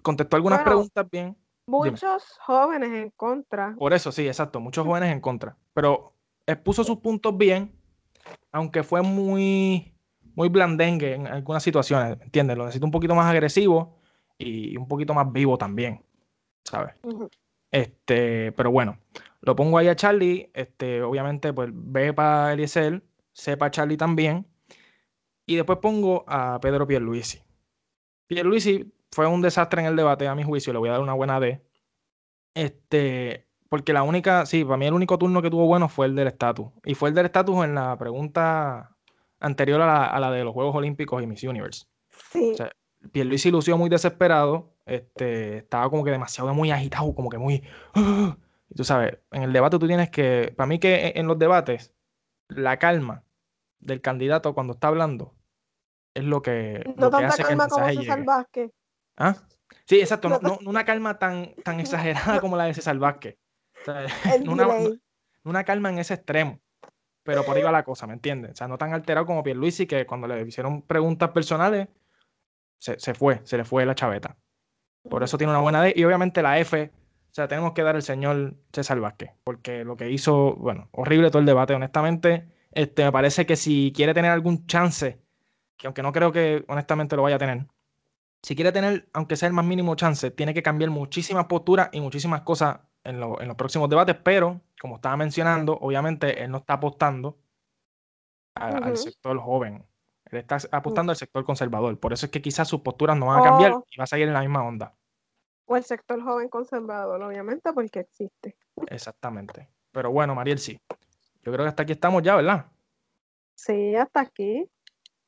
contestó algunas preguntas bien. Muchos jóvenes en contra. Por eso, sí, exacto, muchos jóvenes en contra. Pero expuso sus puntos bien, aunque fue muy, muy blandengue en algunas situaciones, ¿entiendes? Lo necesito un poquito más agresivo y un poquito más vivo también, ¿sabes? Este, pero bueno, lo pongo ahí a Charlie, este, obviamente, pues ve para Eliezer, sepa Charlie también, y después pongo a Pedro Pierluisi. Pierluisi fue un desastre en el debate, a mi juicio, le voy a dar una buena D. Este, porque la única, sí, para mí el único turno que tuvo bueno fue el del estatus. Y fue el del estatus en la pregunta anterior a la, de los Juegos Olímpicos y Miss Universe. Sí. O sea, Pierluisi lució muy desesperado, este, estaba como que demasiado muy agitado, como que muy... Y tú sabes, en el debate tú tienes que, para mí que en los debates, la calma del candidato cuando está hablando es lo que, no lo que hace calma que el como Vázquez. ¿Ah? Sí, exacto, no, una calma tan, tan *laughs* exagerada como la de César Vázquez. *laughs* una, una, calma en ese extremo, pero por ahí va la cosa, ¿me entiendes? O sea, no tan alterado como Pierluisi, que cuando le hicieron preguntas personales, se, se fue, se le fue la chaveta. Por eso tiene una buena D. Y obviamente la F, o sea, tenemos que dar al señor César Vázquez, porque lo que hizo, bueno, horrible todo el debate, honestamente. Este, me parece que si quiere tener algún chance, que aunque no creo que honestamente lo vaya a tener, si quiere tener, aunque sea el más mínimo chance, tiene que cambiar muchísimas posturas y muchísimas cosas en, los próximos debates, pero como estaba mencionando, obviamente él no está apostando al sector joven, él está apostando al sector conservador, por eso es que quizás sus posturas no van a cambiar oh. y va a seguir en la misma onda. O el sector joven conservador, obviamente, porque existe. Exactamente. Pero bueno, Mariel, sí. Yo creo que hasta aquí estamos ya, ¿verdad? Sí, hasta aquí.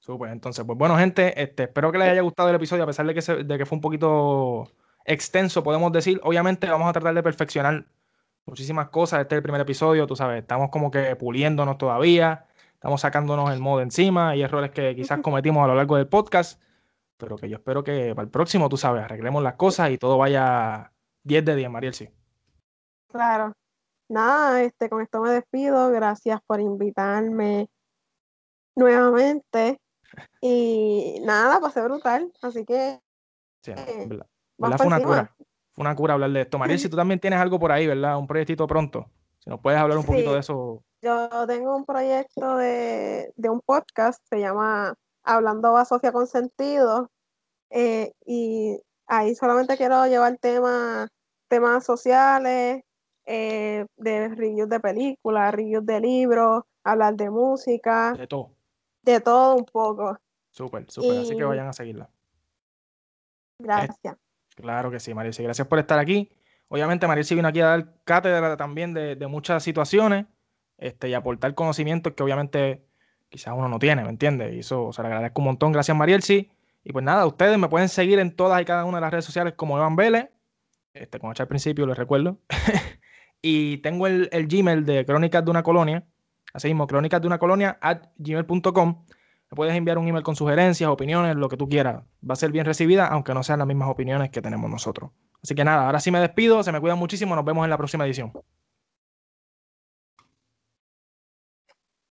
Súper, entonces, pues bueno, gente, este, espero que les haya gustado el episodio, a pesar de que, de que fue un poquito extenso, podemos decir. Obviamente vamos a tratar de perfeccionar muchísimas cosas. Este es el primer episodio, tú sabes, estamos como que puliéndonos todavía, estamos sacándonos el modo encima y errores que quizás cometimos a lo largo del podcast, pero que yo espero que para el próximo, tú sabes, arreglemos las cosas y todo vaya 10 de 10, Mariel, sí. Claro. Nada, este, con esto me despido. Gracias por invitarme nuevamente. Y nada, pasé brutal, así que... Sí, eh, Fue una cura. Fue una cura hablar de esto. Mariel, si *laughs* tú también tienes algo por ahí, ¿verdad? Un proyectito pronto. Si nos puedes hablar un poquito de eso. Yo tengo un proyecto de, un podcast, se llama Hablando Asocia con Sentido. Eh, y ahí solamente quiero llevar temas, temas sociales, eh, de reviews de películas, reviews de libros, hablar de música. De todo de todo un poco. Súper, súper. Así que vayan a seguirla. Gracias. claro que sí, Marielsi. Gracias por estar aquí. Obviamente, Marielsi vino aquí a dar cátedra también de, muchas situaciones este, y aportar conocimientos que obviamente quizás uno no tiene, ¿me entiendes? Y eso se le agradezco un montón. Gracias, Marielsi. Y pues nada, ustedes me pueden seguir en todas y cada una de las redes sociales como Evan Vélez, este, como al principio, les recuerdo. *laughs* y tengo el, Gmail de Crónicas de una Colonia, así mismo, crónicas de una colonia at gmail.com. Me puedes enviar un email con sugerencias, opiniones, lo que tú quieras. Va a ser bien recibida, aunque no sean las mismas opiniones que tenemos nosotros. Así que nada, ahora sí me despido, se me cuidan muchísimo, nos vemos en la próxima edición.